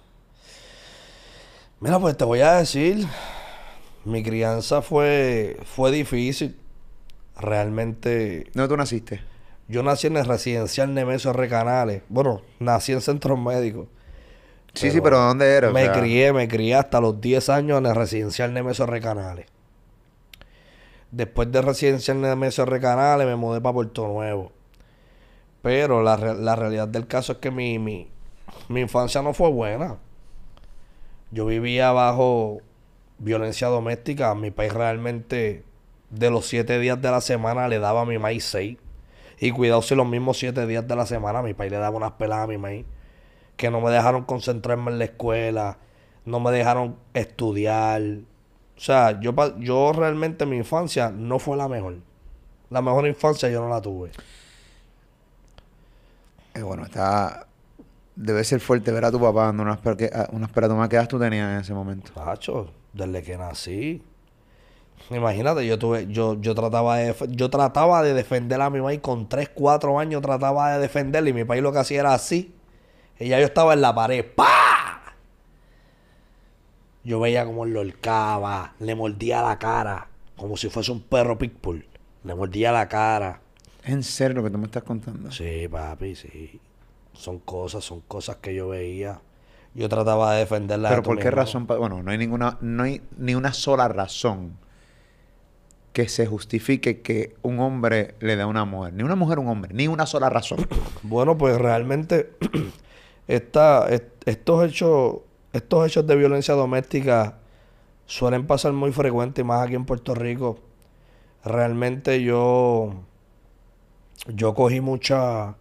Mira, pues te voy a decir, mi crianza fue, fue difícil. realmente ¿Dónde tú naciste? yo nací en el residencial Nemesio R. Canales. Bueno, nací en centros médicos. Sí, sí, pero ¿dónde eres? O Me sea, crié, me crié hasta los 10 años en el residencial Nemesio R. Canales. Después de residencial Nemesio R. Canales me mudé para Puerto Nuevo. Pero la, la realidad del caso es que mi, mi, mi infancia no fue buena. Yo vivía bajo violencia doméstica. Mi país realmente de los 7 días de la semana le daba a mi maíz 6. Y cuidado si los mismos 7 días de la semana mi país le daba unas peladas a mi maíz que no me dejaron concentrarme en la escuela, no me dejaron estudiar. O sea, yo, yo realmente mi infancia no fue la mejor. La mejor infancia yo no la tuve. eh, bueno, está... Debe ser fuerte ver a tu papá dando unas per- que- unas peratomas. ¿Qué edad tú tenías en ese momento? Pacho, desde que nací. Imagínate, yo tuve, yo, yo trataba de yo trataba de defender a mi maíz con 3, 4 años trataba de defenderle y mi país lo que hacía era así. Y ya yo estaba en la pared. ¡Pa! Yo veía como lo horcaba, le mordía la cara, como si fuese un perro pitbull. Le mordía la cara. ¿Es en serio lo que tú me estás contando? Sí, papi, sí. Son cosas, son cosas que yo veía. Yo trataba de defenderla. ¿Pero por qué razón? Bueno, no hay ninguna... No hay ni una sola razón que se justifique que un hombre le dé a una mujer. Ni una mujer a un hombre. Ni una sola razón. Bueno, pues realmente esta, est- estos hechos, estos hechos de violencia doméstica suelen pasar muy frecuente, más aquí en Puerto Rico. Realmente yo, yo cogí mucha,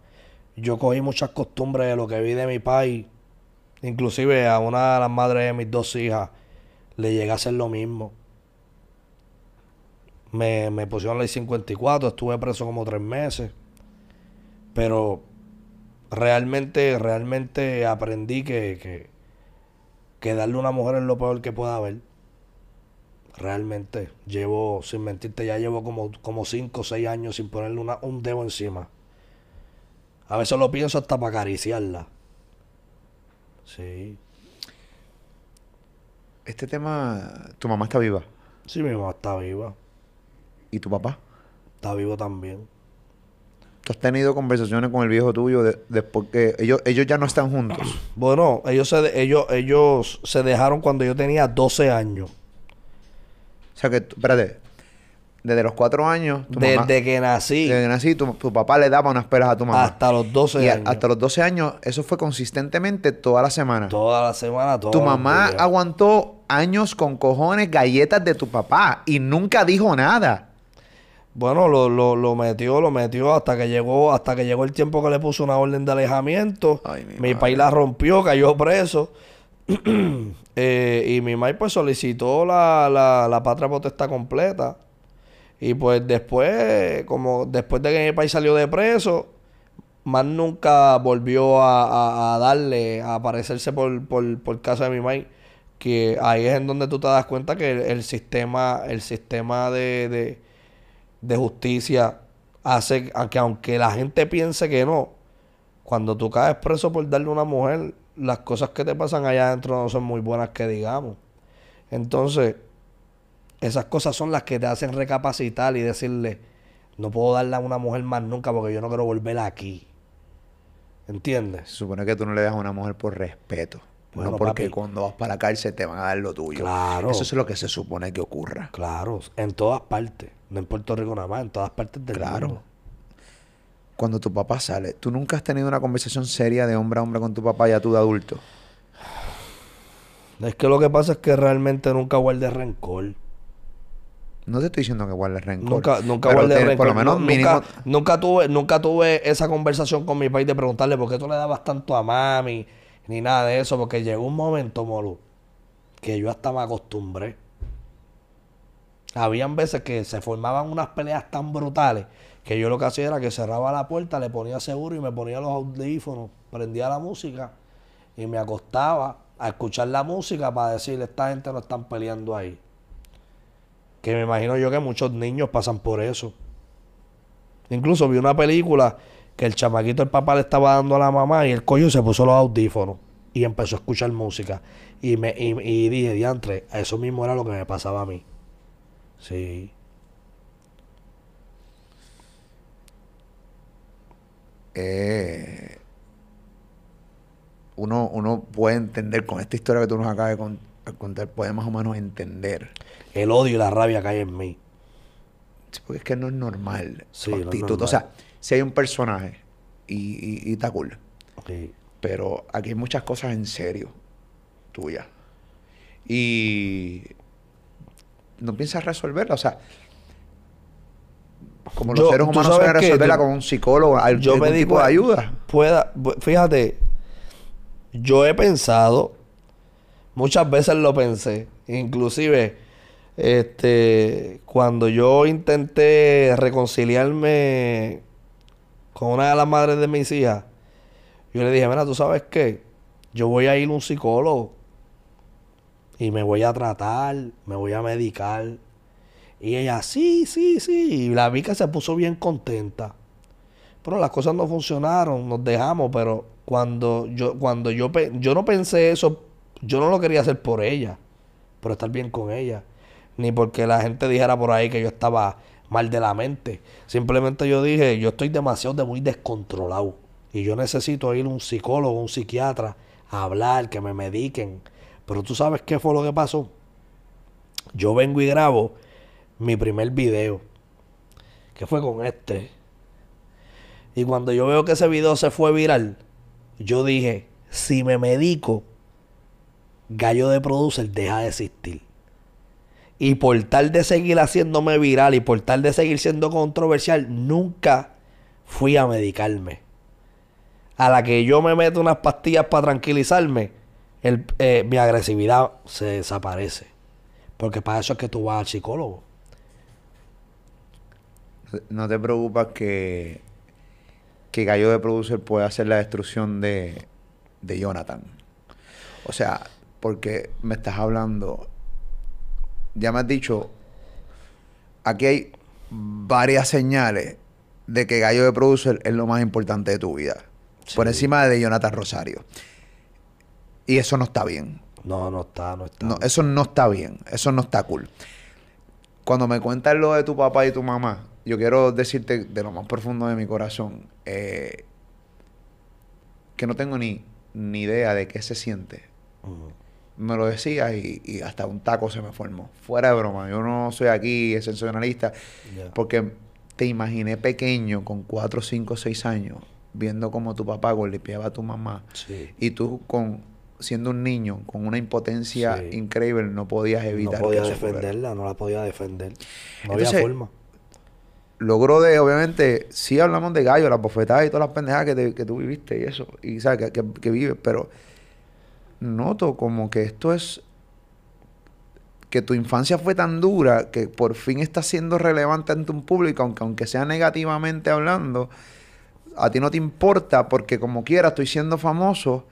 yo cogí muchas costumbres de lo que vi de mi país. Inclusive a una de las madres de mis dos hijas le llegué a hacer lo mismo. Me, me pusieron ley 54, estuve preso como tres meses. Pero realmente, realmente aprendí que, que, que darle a una mujer es lo peor que pueda haber. Realmente, llevo, sin mentirte, ya llevo como, como cinco o seis años sin ponerle una, un dedo encima. A veces lo pienso hasta para acariciarla. Sí. Este tema... Tu mamá está viva. Sí, mi mamá está viva. ¿Y tu papá? Está vivo también. ¿Tú has tenido conversaciones con el viejo tuyo de- después que ellos, ellos ya no están juntos? Bueno, ellos se, de- ellos, ellos se dejaron cuando yo tenía 12 años. O sea que, espérate, desde los cuatro años, tu Desde mamá, que nací desde que nací, tu, tu papá le daba unas pelas a tu mamá. hasta los 12 y a- años. hasta los 12 años, eso fue consistentemente toda la semana. Toda la semana, todos tu mamá aguantó años con cojones galletas de tu papá y nunca dijo nada. Bueno, lo, lo, lo metió, lo metió hasta que llegó, hasta que llegó el tiempo que le puso una orden de alejamiento. Ay, mi país la rompió, cayó preso. Eh, y mi maíz pues solicitó la, la, la patria potestad completa. Y pues después, como después de que mi país salió de preso, más nunca volvió a, a- a darle, a aparecerse por, por, por casa de mi maíz. Que ahí es en donde tú te das cuenta que el, el sistema, el sistema de, de, de justicia hace a que aunque la gente piense que no, cuando tú caes preso por darle a una mujer, las cosas que te pasan allá adentro no son muy buenas que digamos. Entonces, esas cosas son las que te hacen recapacitar y decirle, no puedo darle a una mujer más nunca porque yo no quiero volver aquí. ¿Entiendes? Se supone que tú no le das a una mujer por respeto. Bueno, no porque papi. cuando vas para la cárcel te van a dar lo tuyo. Claro. Eso es lo que se supone que ocurra. Claro, en todas partes. No en Puerto Rico nada más, en todas partes del Claro. mundo. Cuando tu papá sale, ¿tú nunca has tenido una conversación seria de hombre a hombre con tu papá ya tú de adulto? Es que lo que pasa es que realmente nunca guardé rencor. No te estoy diciendo que guardes rencor. Nunca, nunca guardé rencor. Por lo menos Nu- mínimo... nunca, nunca tuve, nunca tuve esa conversación con mi país de preguntarle por qué tú le dabas tanto a mami, ni nada de eso, porque llegó un momento, Molu, que yo hasta me acostumbré. Habían veces que se formaban unas peleas tan brutales que yo lo que hacía era que cerraba la puerta, le ponía seguro y me ponía los audífonos, prendía la música y me acostaba a escuchar la música para decirle, esta gente no están peleando ahí. Que me imagino yo que muchos niños pasan por eso. Incluso vi una película que el chamaquito, el papá le estaba dando a la mamá y el coño se puso los audífonos y empezó a escuchar música. Y, me, y, y dije, diantre, eso mismo era lo que me pasaba a mí. Sí. Eh, uno, uno puede entender, con esta historia que tú nos acabas de con, contar, puede más o menos entender. El odio y la rabia que hay en mí. Porque es que no es normal sí, su actitud. Normal. O sea, si hay un personaje y, y, está cool. Okay. Pero aquí hay muchas cosas en serio tuyas. Y no piensas resolverla. O sea, como los Yo- seres humanos suelen resolverla yo- con un psicólogo, yo algún me di tipo de ayuda. Pueda, fíjate, yo he pensado, muchas veces lo pensé, inclusive, este, cuando yo intenté reconciliarme con una de las madres de mis hijas, yo le dije, mira, ¿tú sabes qué? Yo voy a ir a un psicólogo y me voy a tratar, me voy a medicar. Y ella, sí, sí, sí. Y la vi se puso bien contenta. Pero las cosas no funcionaron, nos dejamos, pero cuando yo, cuando yo, yo no pensé eso, yo no lo quería hacer por ella, por estar bien con ella, ni porque la gente dijera por ahí que yo estaba mal de la mente. Simplemente yo dije, yo estoy demasiado de muy descontrolado y yo necesito ir a un psicólogo, un psiquiatra, a hablar, que me mediquen. Pero tú sabes qué fue lo que pasó. Yo vengo y grabo mi primer video, que fue con este. Y cuando yo veo que ese video se fue viral, yo dije, si me medico, Gallo de Producer deja de existir. Y por tal de seguir haciéndome viral y por tal de seguir siendo controversial, nunca fui a medicarme. A la que yo me meto unas pastillas para tranquilizarme, el- eh, mi agresividad se desaparece. Porque para eso es que tú vas al psicólogo. No te preocupas que, que Gallo de Producer puede hacer la destrucción de, de Jonathan. O sea, porque me estás hablando. Ya me has dicho. Aquí hay varias señales de que Gallo de Producer es lo más importante de tu vida. Por encima de Jonathan Rosario. Y eso no está bien. No, no está, no está. No, eso no está bien. Eso no está cool. Cuando me cuentas lo de tu papá y tu mamá, yo quiero decirte de lo más profundo de mi corazón eh, que no tengo ni, ni idea de qué se siente. Me lo decías y, y hasta un taco se me formó. Fuera de broma. Yo no soy aquí sensacionalista Ya. porque te imaginé pequeño con 4, 5, 6 años viendo cómo tu papá golpeaba a tu mamá Sí. y tú con siendo un niño con una impotencia Sí. increíble no podías evitar no podía que defenderla, no la podía defender. No Entonces, había forma. logró de, obviamente, sí hablamos de gallo, las bofetadas y todas las pendejadas que, te- que tú viviste y eso, y sabes que, que, que vives, pero noto como que esto es que tu infancia fue tan dura que por fin está siendo relevante ante un público, aunque, aunque sea negativamente hablando, a ti no te importa porque como quiera estoy siendo famoso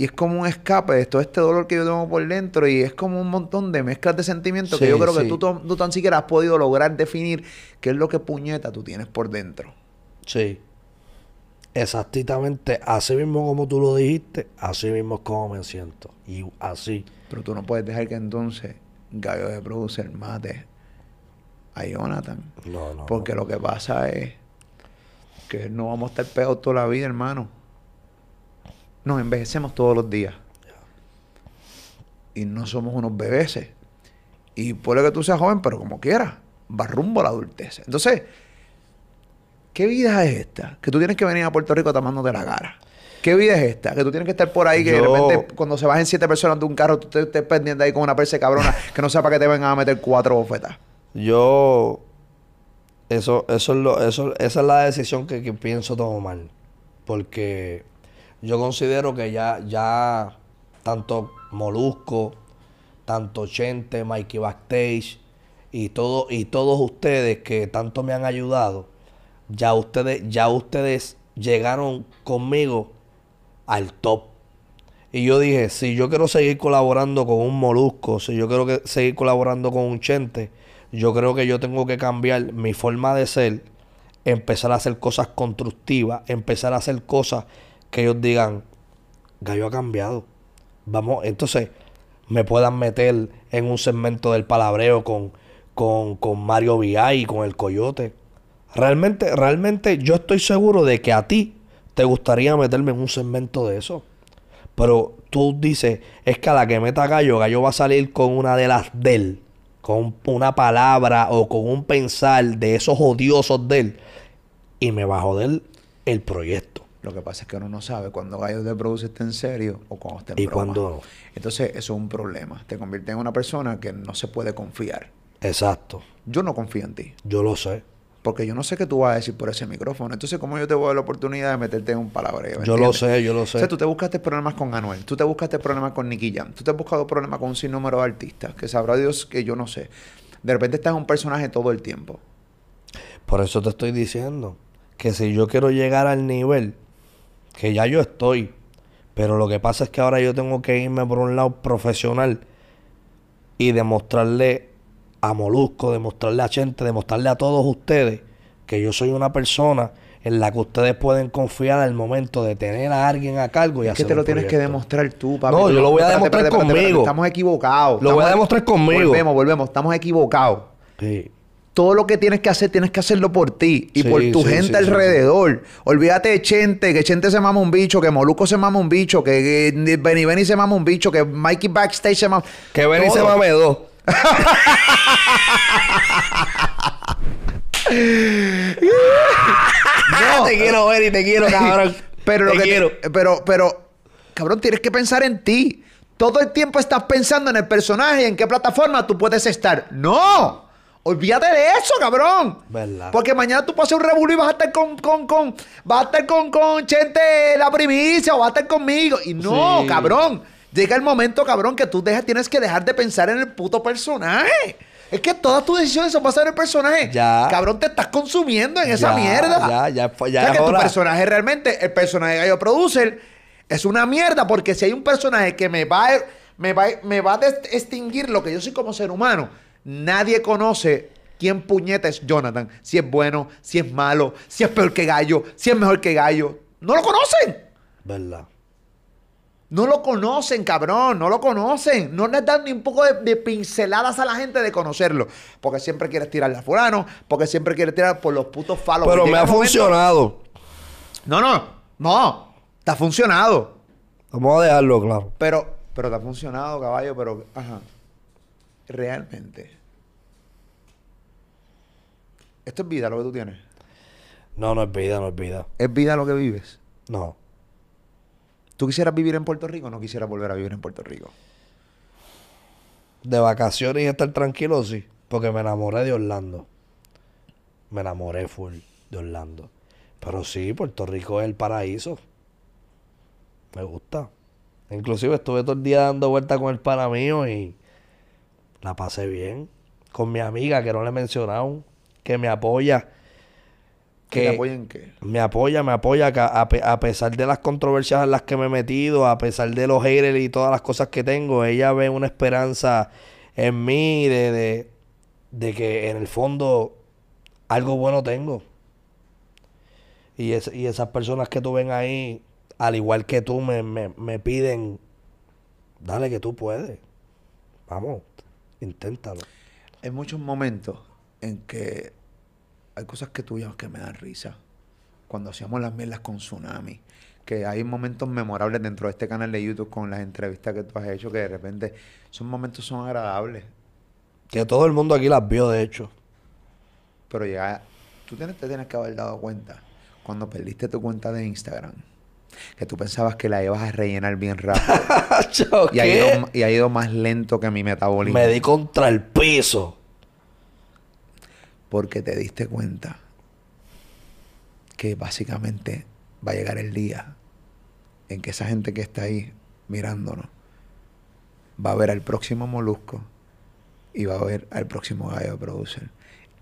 y es como un escape de todo este dolor que yo tengo por dentro y es como un montón de mezclas de sentimientos que yo creo que tú, tú tan siquiera has podido lograr definir qué es lo que puñeta tú tienes por dentro. Sí. Exactamente, así mismo como tú lo dijiste, así mismo es como me siento. Y así. Pero tú no puedes dejar que entonces Gallo de Producer mate a Jonathan. No, no. Porque lo que pasa es que no vamos a estar pegados toda la vida, hermano. Nos envejecemos todos los días. Y no somos unos bebeses. Y puede que tú seas joven, pero como quieras, va rumbo a la adultez. Entonces, ¿qué vida es esta? Que tú tienes que venir a Puerto Rico tapándote la cara. ¿Qué vida es esta? Que tú tienes que estar por ahí, que de repente cuando se bajen siete personas de un carro, tú te- estés pendiente ahí con una perse cabrona que no sepa que te vengan a meter cuatro bofetas. Yo. Eso, eso es lo, eso, esa es la decisión que, que pienso tomar. Porque yo considero que ya, ya tanto Molusco, tanto Chente, Mikey Backstage y todo, y todos ustedes que tanto me han ayudado, ya ustedes, ya ustedes llegaron conmigo al top. Y yo dije, si yo quiero seguir colaborando con un molusco, si yo quiero que- seguir colaborando con un chente, yo creo que yo tengo que cambiar mi forma de ser, empezar a hacer cosas constructivas, empezar a hacer cosas que ellos digan, Gallo ha cambiado. Vamos, entonces me puedan meter en un segmento del palabreo con, con, con Mario VI y con el Coyote. Realmente, realmente yo estoy seguro de que a ti te gustaría meterme en un segmento de eso. Pero tú dices, es que a la que meta Gallo, Gallo va a salir con una de las de él, con una palabra o con un pensar de esos odiosos de él, y me va a joder el proyecto. Lo que pasa es que uno no sabe cuándo Gallo de Produce está en serio o cuando está en Y broma. cuándo no. Entonces, eso es un problema. Te convierte en una persona que no se puede confiar. Exacto. Yo no confío en ti. Yo lo sé. Porque yo no sé qué tú vas a decir por ese micrófono. Entonces, ¿cómo yo te voy a dar la oportunidad de meterte en un palabreo? ¿me Yo lo sé, yo lo O sé. sea, tú te buscaste problemas con Anuel, tú te buscaste problemas con Nicky Jam, tú te has buscado problemas con un sinnúmero de artistas, que sabrá Dios que yo no sé. De repente estás en un personaje todo el tiempo. Por eso te estoy diciendo que si yo quiero llegar al nivel que ya yo estoy, pero lo que pasa es que ahora yo tengo que irme por un lado profesional y demostrarle a Molusco, demostrarle a Chente, demostrarle a todos ustedes que yo soy una persona en la que ustedes pueden confiar al momento de tener a alguien a cargo y Es que te lo tienes que demostrar tú, papi. No, yo lo voy a demostrar conmigo. Estamos equivocados. Lo voy a demostrar conmigo. Volvemos, volvemos. Estamos equivocados. Sí. Todo lo que tienes que hacer, tienes que hacerlo por ti y Sí, por tu sí, gente sí, alrededor. Olvídate de Chente, que Chente se mama un bicho, que Moluco se mama un bicho, que, que Benny Benny se mama un bicho, que Mikey Backstage se mama. Que ven y se Todo. mame dos. No. te quiero ver y te quiero, cabrón. Pero lo te que quiero. pero, pero, cabrón, tienes que pensar en ti. Todo el tiempo estás pensando en el personaje y en qué plataforma tú puedes estar. ¡No! Olvídate de eso, cabrón. ¿Verdad? Porque mañana tú pasas un revuelo y vas a estar con, con, con, vas a estar con, con Chente la primicia o vas a estar conmigo. Y no, Sí. cabrón. Llega el momento, cabrón, que tú dejas, tienes que dejar de pensar en el puto personaje. Es que todas tus decisiones son basadas en el personaje. Ya. Cabrón, te estás consumiendo en esa Ya, mierda. ya, ya fue- ya O sea, que tu personaje realmente, el personaje de Gallo Producer, es una mierda porque si hay un personaje que me va, a- me va, me va a extinguir lo que yo soy como ser humano, nadie conoce quién puñeta es Jonathan. Si es bueno, si es malo, si es peor que Gallo, si es mejor que Gallo. No lo conocen. ¿Verdad? No lo conocen, cabrón. No lo conocen. No les dan ni un poco de, de pinceladas a la gente de conocerlo. Porque siempre quieres tirarle a fulano. Porque siempre quieres tirar por los putos falos. Pero me ha momento- funcionado. No, no. No. Te ha funcionado. Vamos a dejarlo claro. Pero, pero te ha funcionado, caballo. Pero, ajá. Realmente. Esto es vida lo que tú tienes. No, no es vida, no es vida. Es vida lo que vives. No. ¿Tú quisieras vivir en Puerto Rico o no quisieras volver a vivir en Puerto Rico? De vacaciones y estar tranquilo, sí. Porque me enamoré de Orlando. Me enamoré full de Orlando. Pero sí, Puerto Rico es el paraíso. Me gusta. Inclusive estuve todo el día dando vueltas con el pana mío y la pasé bien. Con mi amiga, que no le he mencionado, que me apoya. ¿Que te apoyen en qué? me apoya, me apoya a, a pesar de las controversias en las que me he metido, a pesar de los haters y todas las cosas que tengo, ella ve una esperanza en mí de, de, de que en el fondo algo bueno tengo. Y, es- y esas personas que tú ven ahí, al igual que tú, me, me, me piden, dale que tú puedes. Vamos, inténtalo. Hay muchos momentos en que hay cosas que tú llamas que me dan risa. Cuando hacíamos las mierdas con Tsunami. Que hay momentos memorables dentro de este canal de YouTube con las entrevistas que tú has hecho que de repente esos momentos son agradables. Que todo el mundo aquí las vio, de hecho. Pero ya tú tienes, te tienes que haber dado cuenta cuando perdiste tu cuenta de Instagram que tú pensabas que la ibas a rellenar bien rápido y ha, ido, y ha ido más lento que mi metabolismo. Me di contra el piso. Porque te diste cuenta que básicamente va a llegar el día en que esa gente que está ahí mirándonos va a ver al próximo molusco y va a ver al próximo gallo producer.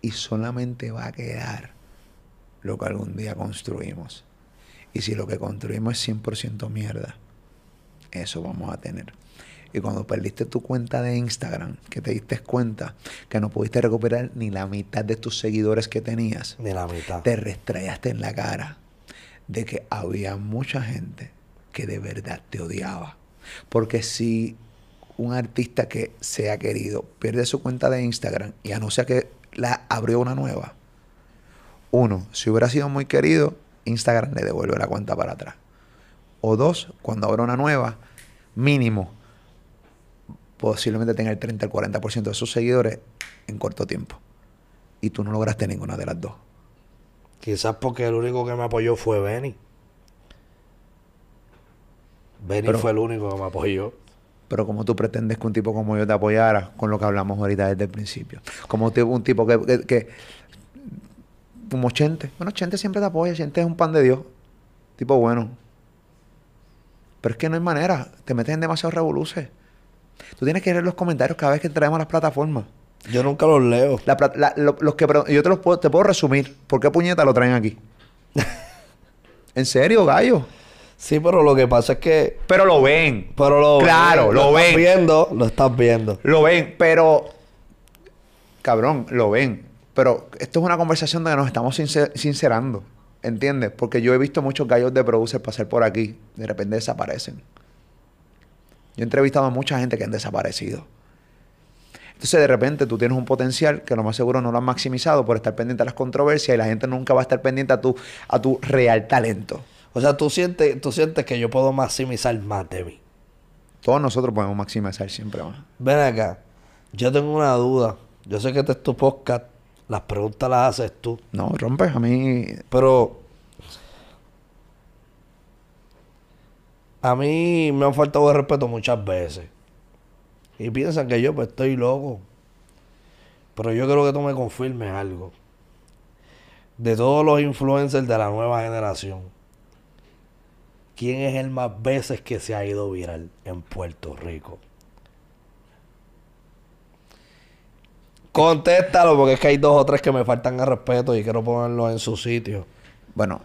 Y solamente va a quedar lo que algún día construimos. Y si lo que construimos es 100% mierda, eso vamos a tener. Y cuando perdiste tu cuenta de Instagram, que te diste cuenta que no pudiste recuperar ni la mitad de tus seguidores que tenías, Ni la mitad. te restrellaste en la cara de que había mucha gente que de verdad te odiaba. Porque si un artista que se ha querido pierde su cuenta de Instagram y anuncia que la abrió una nueva, uno, si hubiera sido muy querido Instagram le devuelve la cuenta para atrás. O dos, cuando abra una nueva, mínimo, posiblemente tenga el 30 al 40% de sus seguidores en corto tiempo. Y tú no lograste ninguna de las dos. Quizás porque el único que me apoyó fue Benny. Benny Pero- fue el único que me apoyó. Pero como tú pretendes que un tipo como yo te apoyara con lo que hablamos ahorita desde el principio. Como un tipo que, que- que- como Chente. Bueno, Chente siempre te apoya. Chente es un pan de Dios. Tipo bueno. Pero es que no hay manera. Te metes en demasiados revoluces. Tú tienes que leer los comentarios cada vez que traemos a las plataformas. Yo nunca los leo. La pla- la- lo- los que yo te los puedo, te puedo resumir. ¿Por qué puñeta lo traen aquí? ¿En serio, gallo? Sí, pero lo que pasa es que. Pero lo ven. Pero lo Claro, lo estás ven. viendo, lo estás viendo. Lo ven, pero. Cabrón, lo ven. Pero esto es una conversación donde nos estamos sincer- sincerando. ¿Entiendes? Porque yo he visto muchos gallos de producer pasar por aquí. De repente desaparecen. Yo he entrevistado a mucha gente que han desaparecido. Entonces, de repente, tú tienes un potencial que lo más seguro no lo han maximizado por estar pendiente a las controversias y la gente nunca va a estar pendiente a tu, a tu real talento. O sea, tú sientes, tú sientes que yo puedo maximizar más de mí. Todos nosotros podemos maximizar siempre más. Ven acá. Yo tengo una duda. Yo sé que este es tu podcast. Las preguntas las haces tú. No, rompes a mí. Pero. A mí me han faltado de respeto muchas veces. Y piensan que yo pues estoy loco. Pero yo quiero que tú me confirmes algo. De todos los influencers de la nueva generación. ¿Quién es el más veces que se ha ido viral en Puerto Rico? Contéstalo porque es que hay dos o tres que me faltan al respeto y quiero ponerlos en su sitio. Bueno,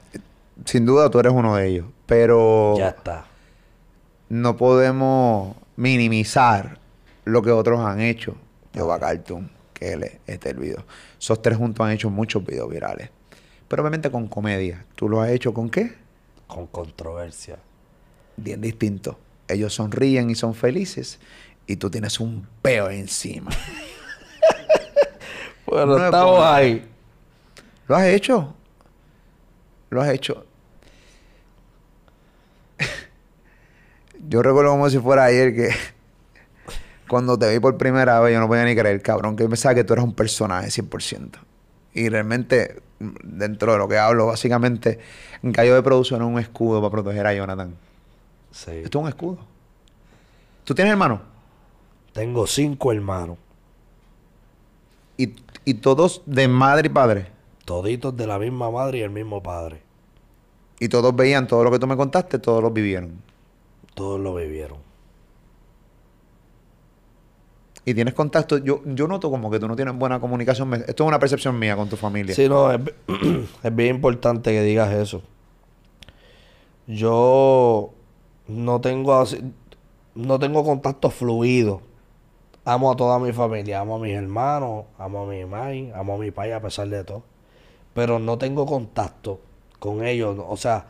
sin duda tú eres uno de ellos. Pero. Ya está. no podemos minimizar lo que otros han hecho. Yoba Cartoon, que él es este el video. Esos tres juntos han hecho muchos videos virales. Pero obviamente con comedia. ¿Tú lo has hecho con qué? Con controversia. Bien distinto. Ellos sonríen y son felices. Y tú tienes un peo encima. Bueno, No estamos ahí. ¿Lo has hecho? Lo has hecho. yo recuerdo como si fuera ayer que cuando te vi por primera vez yo no podía ni creer, cabrón, que yo pensaba que tú eras un personaje 100%. Y realmente, dentro de lo que hablo, básicamente, Gallo de Producción es un escudo para proteger a Jonathan. Sí. Esto es un escudo. ¿Tú tienes hermano? Tengo cinco hermanos. Y, y todos de madre y padre. Toditos de la misma madre y el mismo padre. Y todos veían todo lo que tú me contaste, todos lo vivieron. Todos lo vivieron. Y tienes contacto. Yo, yo noto como que tú no tienes buena comunicación. Esto es una percepción mía con tu familia. Sí, no, es, es bien importante que digas eso. Yo no tengo así- no tengo contacto fluido. Amo a toda mi familia, amo a mis hermanos, amo a mi mãe, amo a mi pai a pesar de todo. Pero no tengo contacto con ellos, o sea,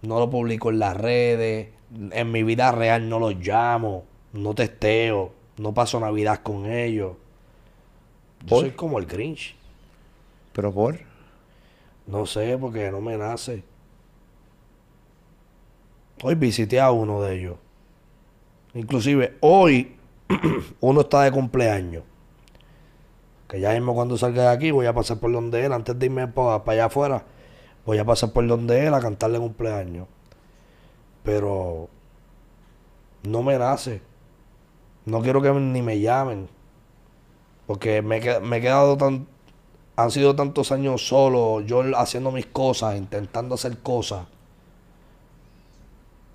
no lo publico en las redes, en mi vida real no los llamo, no testeo, no paso Navidad con ellos. Yo ¿Por? soy como el Grinch. Pero por. No sé, porque no me nace. Hoy visité a uno de ellos. Inclusive hoy uno está de cumpleaños. Que ya mismo cuando salga de aquí voy a pasar por donde él. Antes de irme para allá afuera, voy a pasar por donde él a cantarle cumpleaños. Pero no me nace. No quiero que ni me llamen. Porque me, he quedado tan... Han sido tantos años solo, yo haciendo mis cosas, intentando hacer cosas,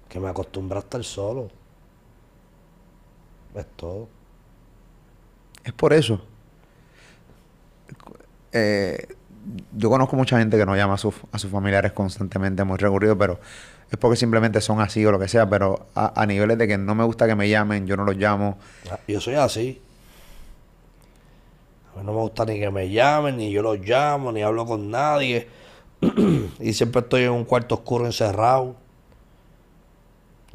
que me acostumbré a estar solo. Es todo. Es por eso. Eh, yo conozco mucha gente que no llama a, sus- a sus familiares constantemente, muy recurrido, pero es porque simplemente son así o lo que sea. Pero a, a niveles de que no me gusta que me llamen, yo no los llamo. Ah, Yo soy así. A mí no me gusta ni que me llamen, ni yo los llamo, ni hablo con nadie. y siempre estoy en un cuarto oscuro encerrado.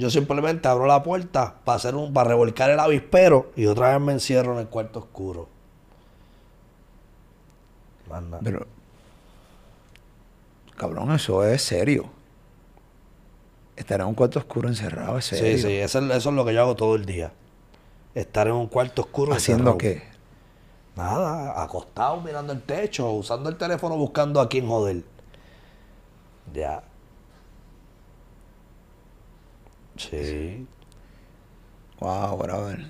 Yo simplemente abro la puerta para hacer un, para revolcar el avispero y otra vez me encierro en el cuarto oscuro. Más nada. Pero, Cabrón, eso es serio. Estar en un cuarto oscuro encerrado es serio. Sí, sí, eso es, eso es lo que yo hago todo el día. Estar en un cuarto oscuro. ¿Haciendo encerrado. qué? Nada, acostado mirando el techo, usando el teléfono buscando a quién joder. Ya. Sí. Wow, brother.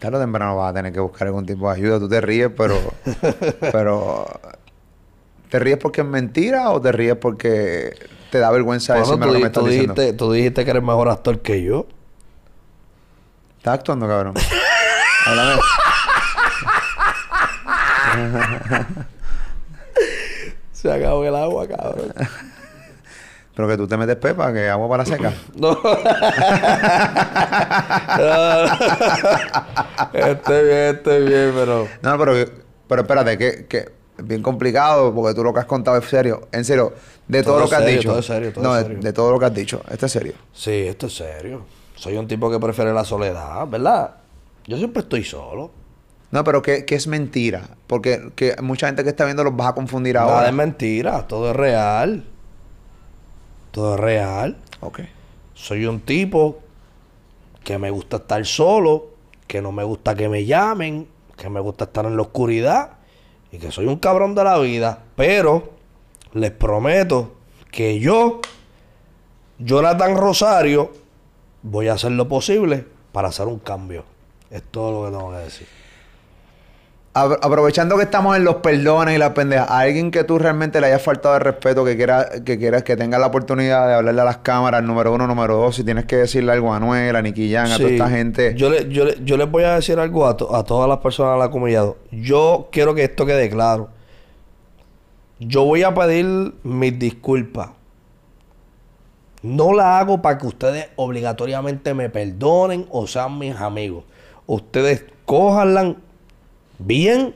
Tarde o temprano vas a tener que buscar algún tipo de ayuda. Tú te ríes, pero. pero. ¿Te ríes porque es mentira o te ríes porque te da vergüenza Bueno, decirme tú, lo que me estás tú diciendo? dijiste, tú dijiste que eres mejor actor que yo. ¿Estás actuando, cabrón? Háblame. Se acabó el agua, cabrón. Pero que tú te metes pepa, que agua para seca. No. estoy bien, estoy bien, pero. No, pero, pero espérate, que, que es bien complicado porque tú lo que has contado es serio. En serio, de todo, Todo lo que has dicho. todo serio, todo no, de- serio. De, todo lo que has dicho. Esto es serio. Sí, esto es serio. Soy un tipo que prefiere la soledad, ¿verdad? Yo siempre estoy solo. No, pero que, que es mentira. Porque que mucha gente que está viendo los vas a confundir Nada ahora. es mentira, todo es real. Todo es real. Ok. Soy un tipo que me gusta estar solo, que no me gusta que me llamen, que me gusta estar en la oscuridad y que soy un cabrón de la vida. Pero les prometo que yo, Jonathan Rosario, voy a hacer lo posible para hacer un cambio. Es todo lo que tengo que decir. Apro- aprovechando que estamos en los perdones y las pendejas, a alguien que tú realmente le hayas faltado de respeto, que quiera, que quieras que tenga la oportunidad de hablarle a las cámaras, número uno, número dos, si tienes que decirle algo a Anuel, a Nicky Jam, a toda esta gente. Yo, le- yo, le- yo les voy a decir algo a, to- a todas las personas de la comunidad. Yo quiero que esto quede claro. Yo voy a pedir mis disculpas. No la hago para que ustedes obligatoriamente me perdonen o sean mis amigos. Ustedes cójanla bien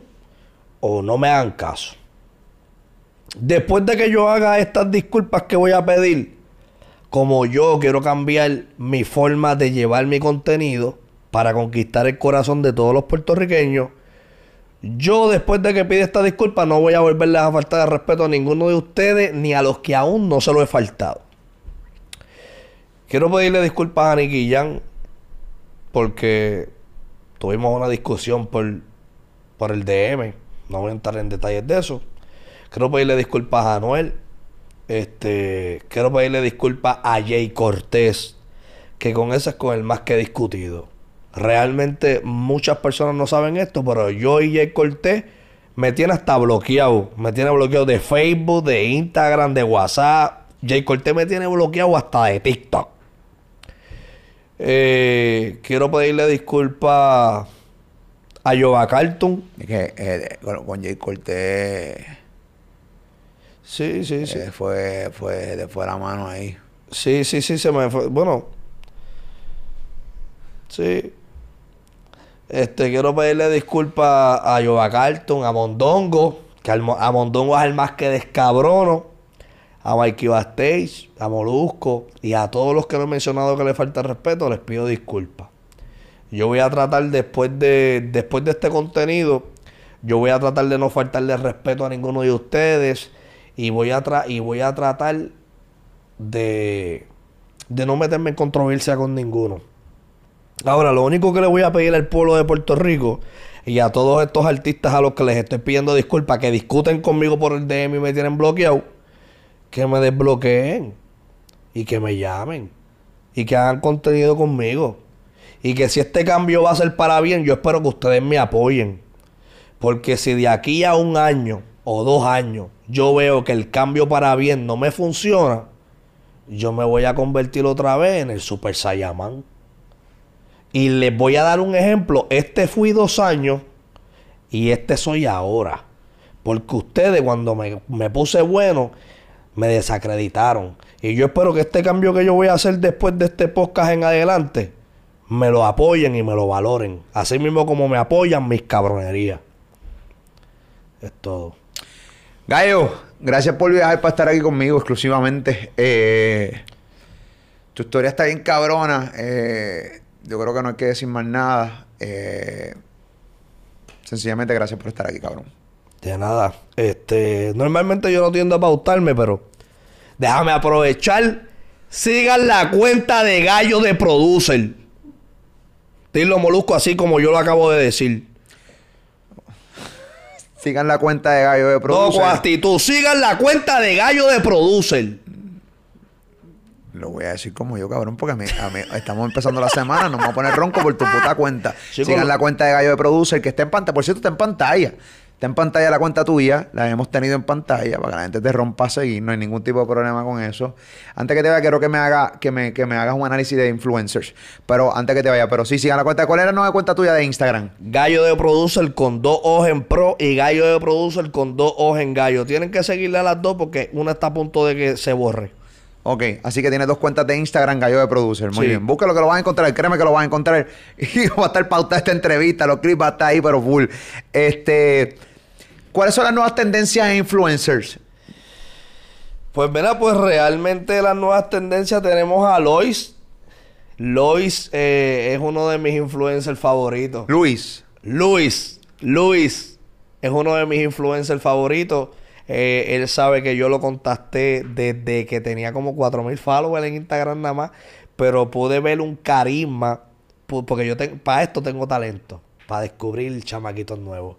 o no me hagan caso. Después de que yo haga estas disculpas que voy a pedir, como yo quiero cambiar mi forma de llevar mi contenido para conquistar el corazón de todos los puertorriqueños, yo después de que pide esta disculpa no voy a volverles a faltar de respeto a ninguno de ustedes ni a los que aún no se lo he faltado. Quiero pedirle disculpas a Nicky Jan porque tuvimos una discusión por, por el DM. No voy a entrar en detalles de eso. Quiero pedirle disculpas a Anuel. Este, quiero pedirle disculpas a Jay Cortés, que con ese es con el más que discutido. Realmente muchas personas no saben esto, pero yo y Jay Cortés me tiene hasta bloqueado. Me tiene bloqueado de Facebook, de Instagram, de WhatsApp. Jay Cortés me tiene bloqueado hasta de TikTok. Eh, quiero pedirle disculpas a Yoba Carlton. Que eh, con, con Jay Cortés Sí, sí, sí. eh, fue, fue de fue la mano ahí. Sí, sí, sí, se me fue. Bueno. Sí. Este, quiero pedirle disculpas a Yoba Carlton, a Mondongo, que al a Mondongo es el más que descabrono, a Mikey Bastage, a Molusco y a todos los que no he mencionado que le falta respeto, les pido disculpas. Yo voy a tratar después de, después de este contenido, yo voy a tratar de no faltarle respeto a ninguno de ustedes y voy a, tra- y voy a tratar de, de no meterme en controversia con ninguno. Ahora, lo único que le voy a pedir al pueblo de Puerto Rico y a todos estos artistas a los que les estoy pidiendo disculpas, que discuten conmigo por el DM y me tienen bloqueado, que me desbloqueen y que me llamen y que hagan contenido conmigo. Y que si este cambio va a ser para bien, yo espero que ustedes me apoyen. Porque si de aquí a un año o dos años yo veo que el cambio para bien no me funciona, yo me voy a convertir otra vez en el Super Saiyaman. Y les voy a dar un ejemplo. Este fui dos años y este soy ahora. Porque ustedes cuando me, me puse bueno, me desacreditaron. Y yo espero que este cambio que yo voy a hacer después de este podcast en adelante, me lo apoyen y me lo valoren. Así mismo como me apoyan mis cabronerías. Es todo. Gallo, gracias por viajar para estar aquí conmigo exclusivamente. Eh, tu historia está bien cabrona. Eh, yo creo que no hay que decir más nada. Eh, sencillamente, gracias por estar aquí, cabrón. De nada. Este, normalmente yo no tiendo a pautarme, pero déjame aprovechar. Sigan la cuenta de Gallo de Producer. Dilo molusco así como yo lo acabo de decir. Sigan la cuenta de Gallo de No, Producer. con actitud. Sigan la cuenta de Gallo de Producer. Lo voy a decir como yo, cabrón, porque a mí, a mí- estamos empezando la semana, nos vamos a poner ronco por tu puta cuenta. Sí, Sigan la cuenta de Gallo de Producer, que está en pantalla. Por cierto, está en pantalla. Está en pantalla la cuenta tuya, la hemos tenido en pantalla para que la gente te rompa a seguir, no hay ningún tipo de problema con eso. Antes que te vaya, quiero que me haga, que me, que me hagas un análisis de influencers. Pero antes que te vaya, pero sí, sigan la cuenta. ¿Cuál era la nueva cuenta tuya de Instagram? Gallo de Producer con dos ojos en pro y Gallo de Producer con dos ojos en gallo. Tienen que seguirle a las dos porque una está a punto de que se borre. Ok, así que tienes dos cuentas de Instagram, Gallo de Producer. Muy Sí. bien. Búscalo que lo vas a encontrar. Créeme que lo vas a encontrar. Y va a estar pautada esta entrevista. Los clips van a estar ahí, pero full. Este, ¿Cuáles son las nuevas tendencias en influencers? Pues mira, pues realmente las nuevas tendencias tenemos a Lois. Lois eh, es uno de mis influencers favoritos. Luis. Luis, Luis es uno de mis influencers favoritos. Eh, él sabe que yo lo contacté desde que tenía como 4000 followers en Instagram nada más. Pero pude ver un carisma. Porque yo para esto tengo talento. Para descubrir chamaquitos nuevos.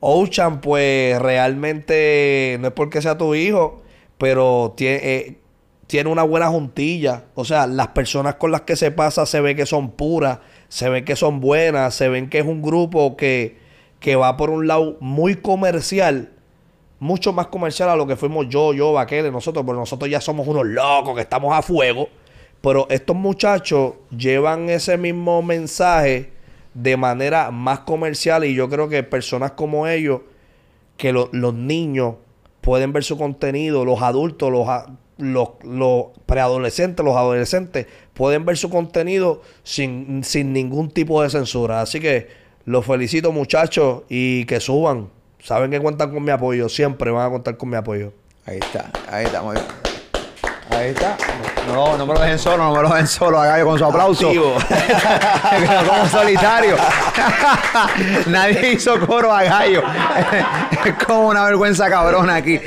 Ocean, pues realmente no es porque sea tu hijo. Pero tiene, eh, tiene una buena juntilla. O sea, las personas con las que se pasa se ve que son puras, se ven que son buenas, se ven que es un grupo que, que va por un lado muy comercial, mucho más comercial a lo que fuimos yo, yo, Vaquele, nosotros, porque nosotros ya somos unos locos que estamos a fuego. Pero estos muchachos llevan ese mismo mensaje de manera más comercial y yo creo que personas como ellos que lo- los niños pueden ver su contenido, los adultos, los, los, los preadolescentes, los adolescentes pueden ver su contenido sin, sin ningún tipo de censura. Así que los felicito muchachos y que suban. Saben que cuentan con mi apoyo, siempre van a contar con mi apoyo. Ahí está, ahí bien. Ahí está. No, no me lo dejen solo, no me lo dejen solo a Gallo con su aplauso. Como solitario. Nadie hizo coro a Gallo. es como una vergüenza cabrona aquí.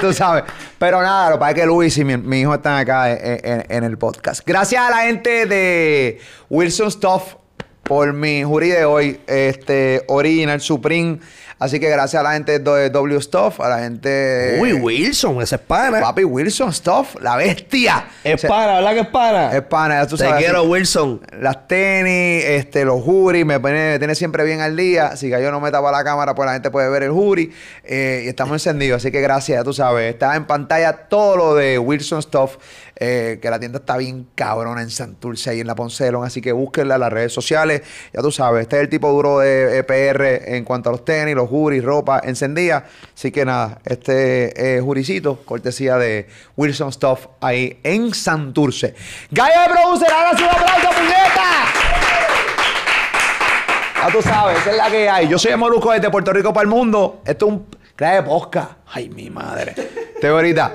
Tú sabes. Pero nada, lo que pasa es que Luis y mi, mi hijo están acá en, en- en el podcast. Gracias a la gente de Wilson Stuff por mi jury de hoy. Este, Original Supreme. Así que gracias a la gente de W Stuff, a la gente Uy, Wilson, ese es pana. Papi Wilson Stuff, la bestia. Es pana, ¿verdad que es pana? es pana, ya tú Te sabes. quiero, así- Wilson. Las tenis, este, los juris, me, pone- me tiene siempre bien al día. Si que yo no me tapa la cámara, pues la gente puede ver el jury. eh, y estamos encendidos, así que gracias, ya tú sabes. Está en pantalla todo lo de Wilson Stuff, eh, que la tienda está bien cabrona en Santurce, ahí en la Poncelon. Así que búsquenla en las redes sociales. Ya tú sabes, este es el tipo duro de EPR en cuanto a los tenis, los juris, ropa encendida. Así que nada, este eh, juricito, cortesía de Wilson Stuff ahí en Santurce. Gallo de Producer, hágase un aplauso, puñeta. Ya tú sabes, esa es la que hay. Yo soy el Molusco desde Puerto Rico para el mundo. Esto es un clase de posca. Ay, mi madre. Te ahorita.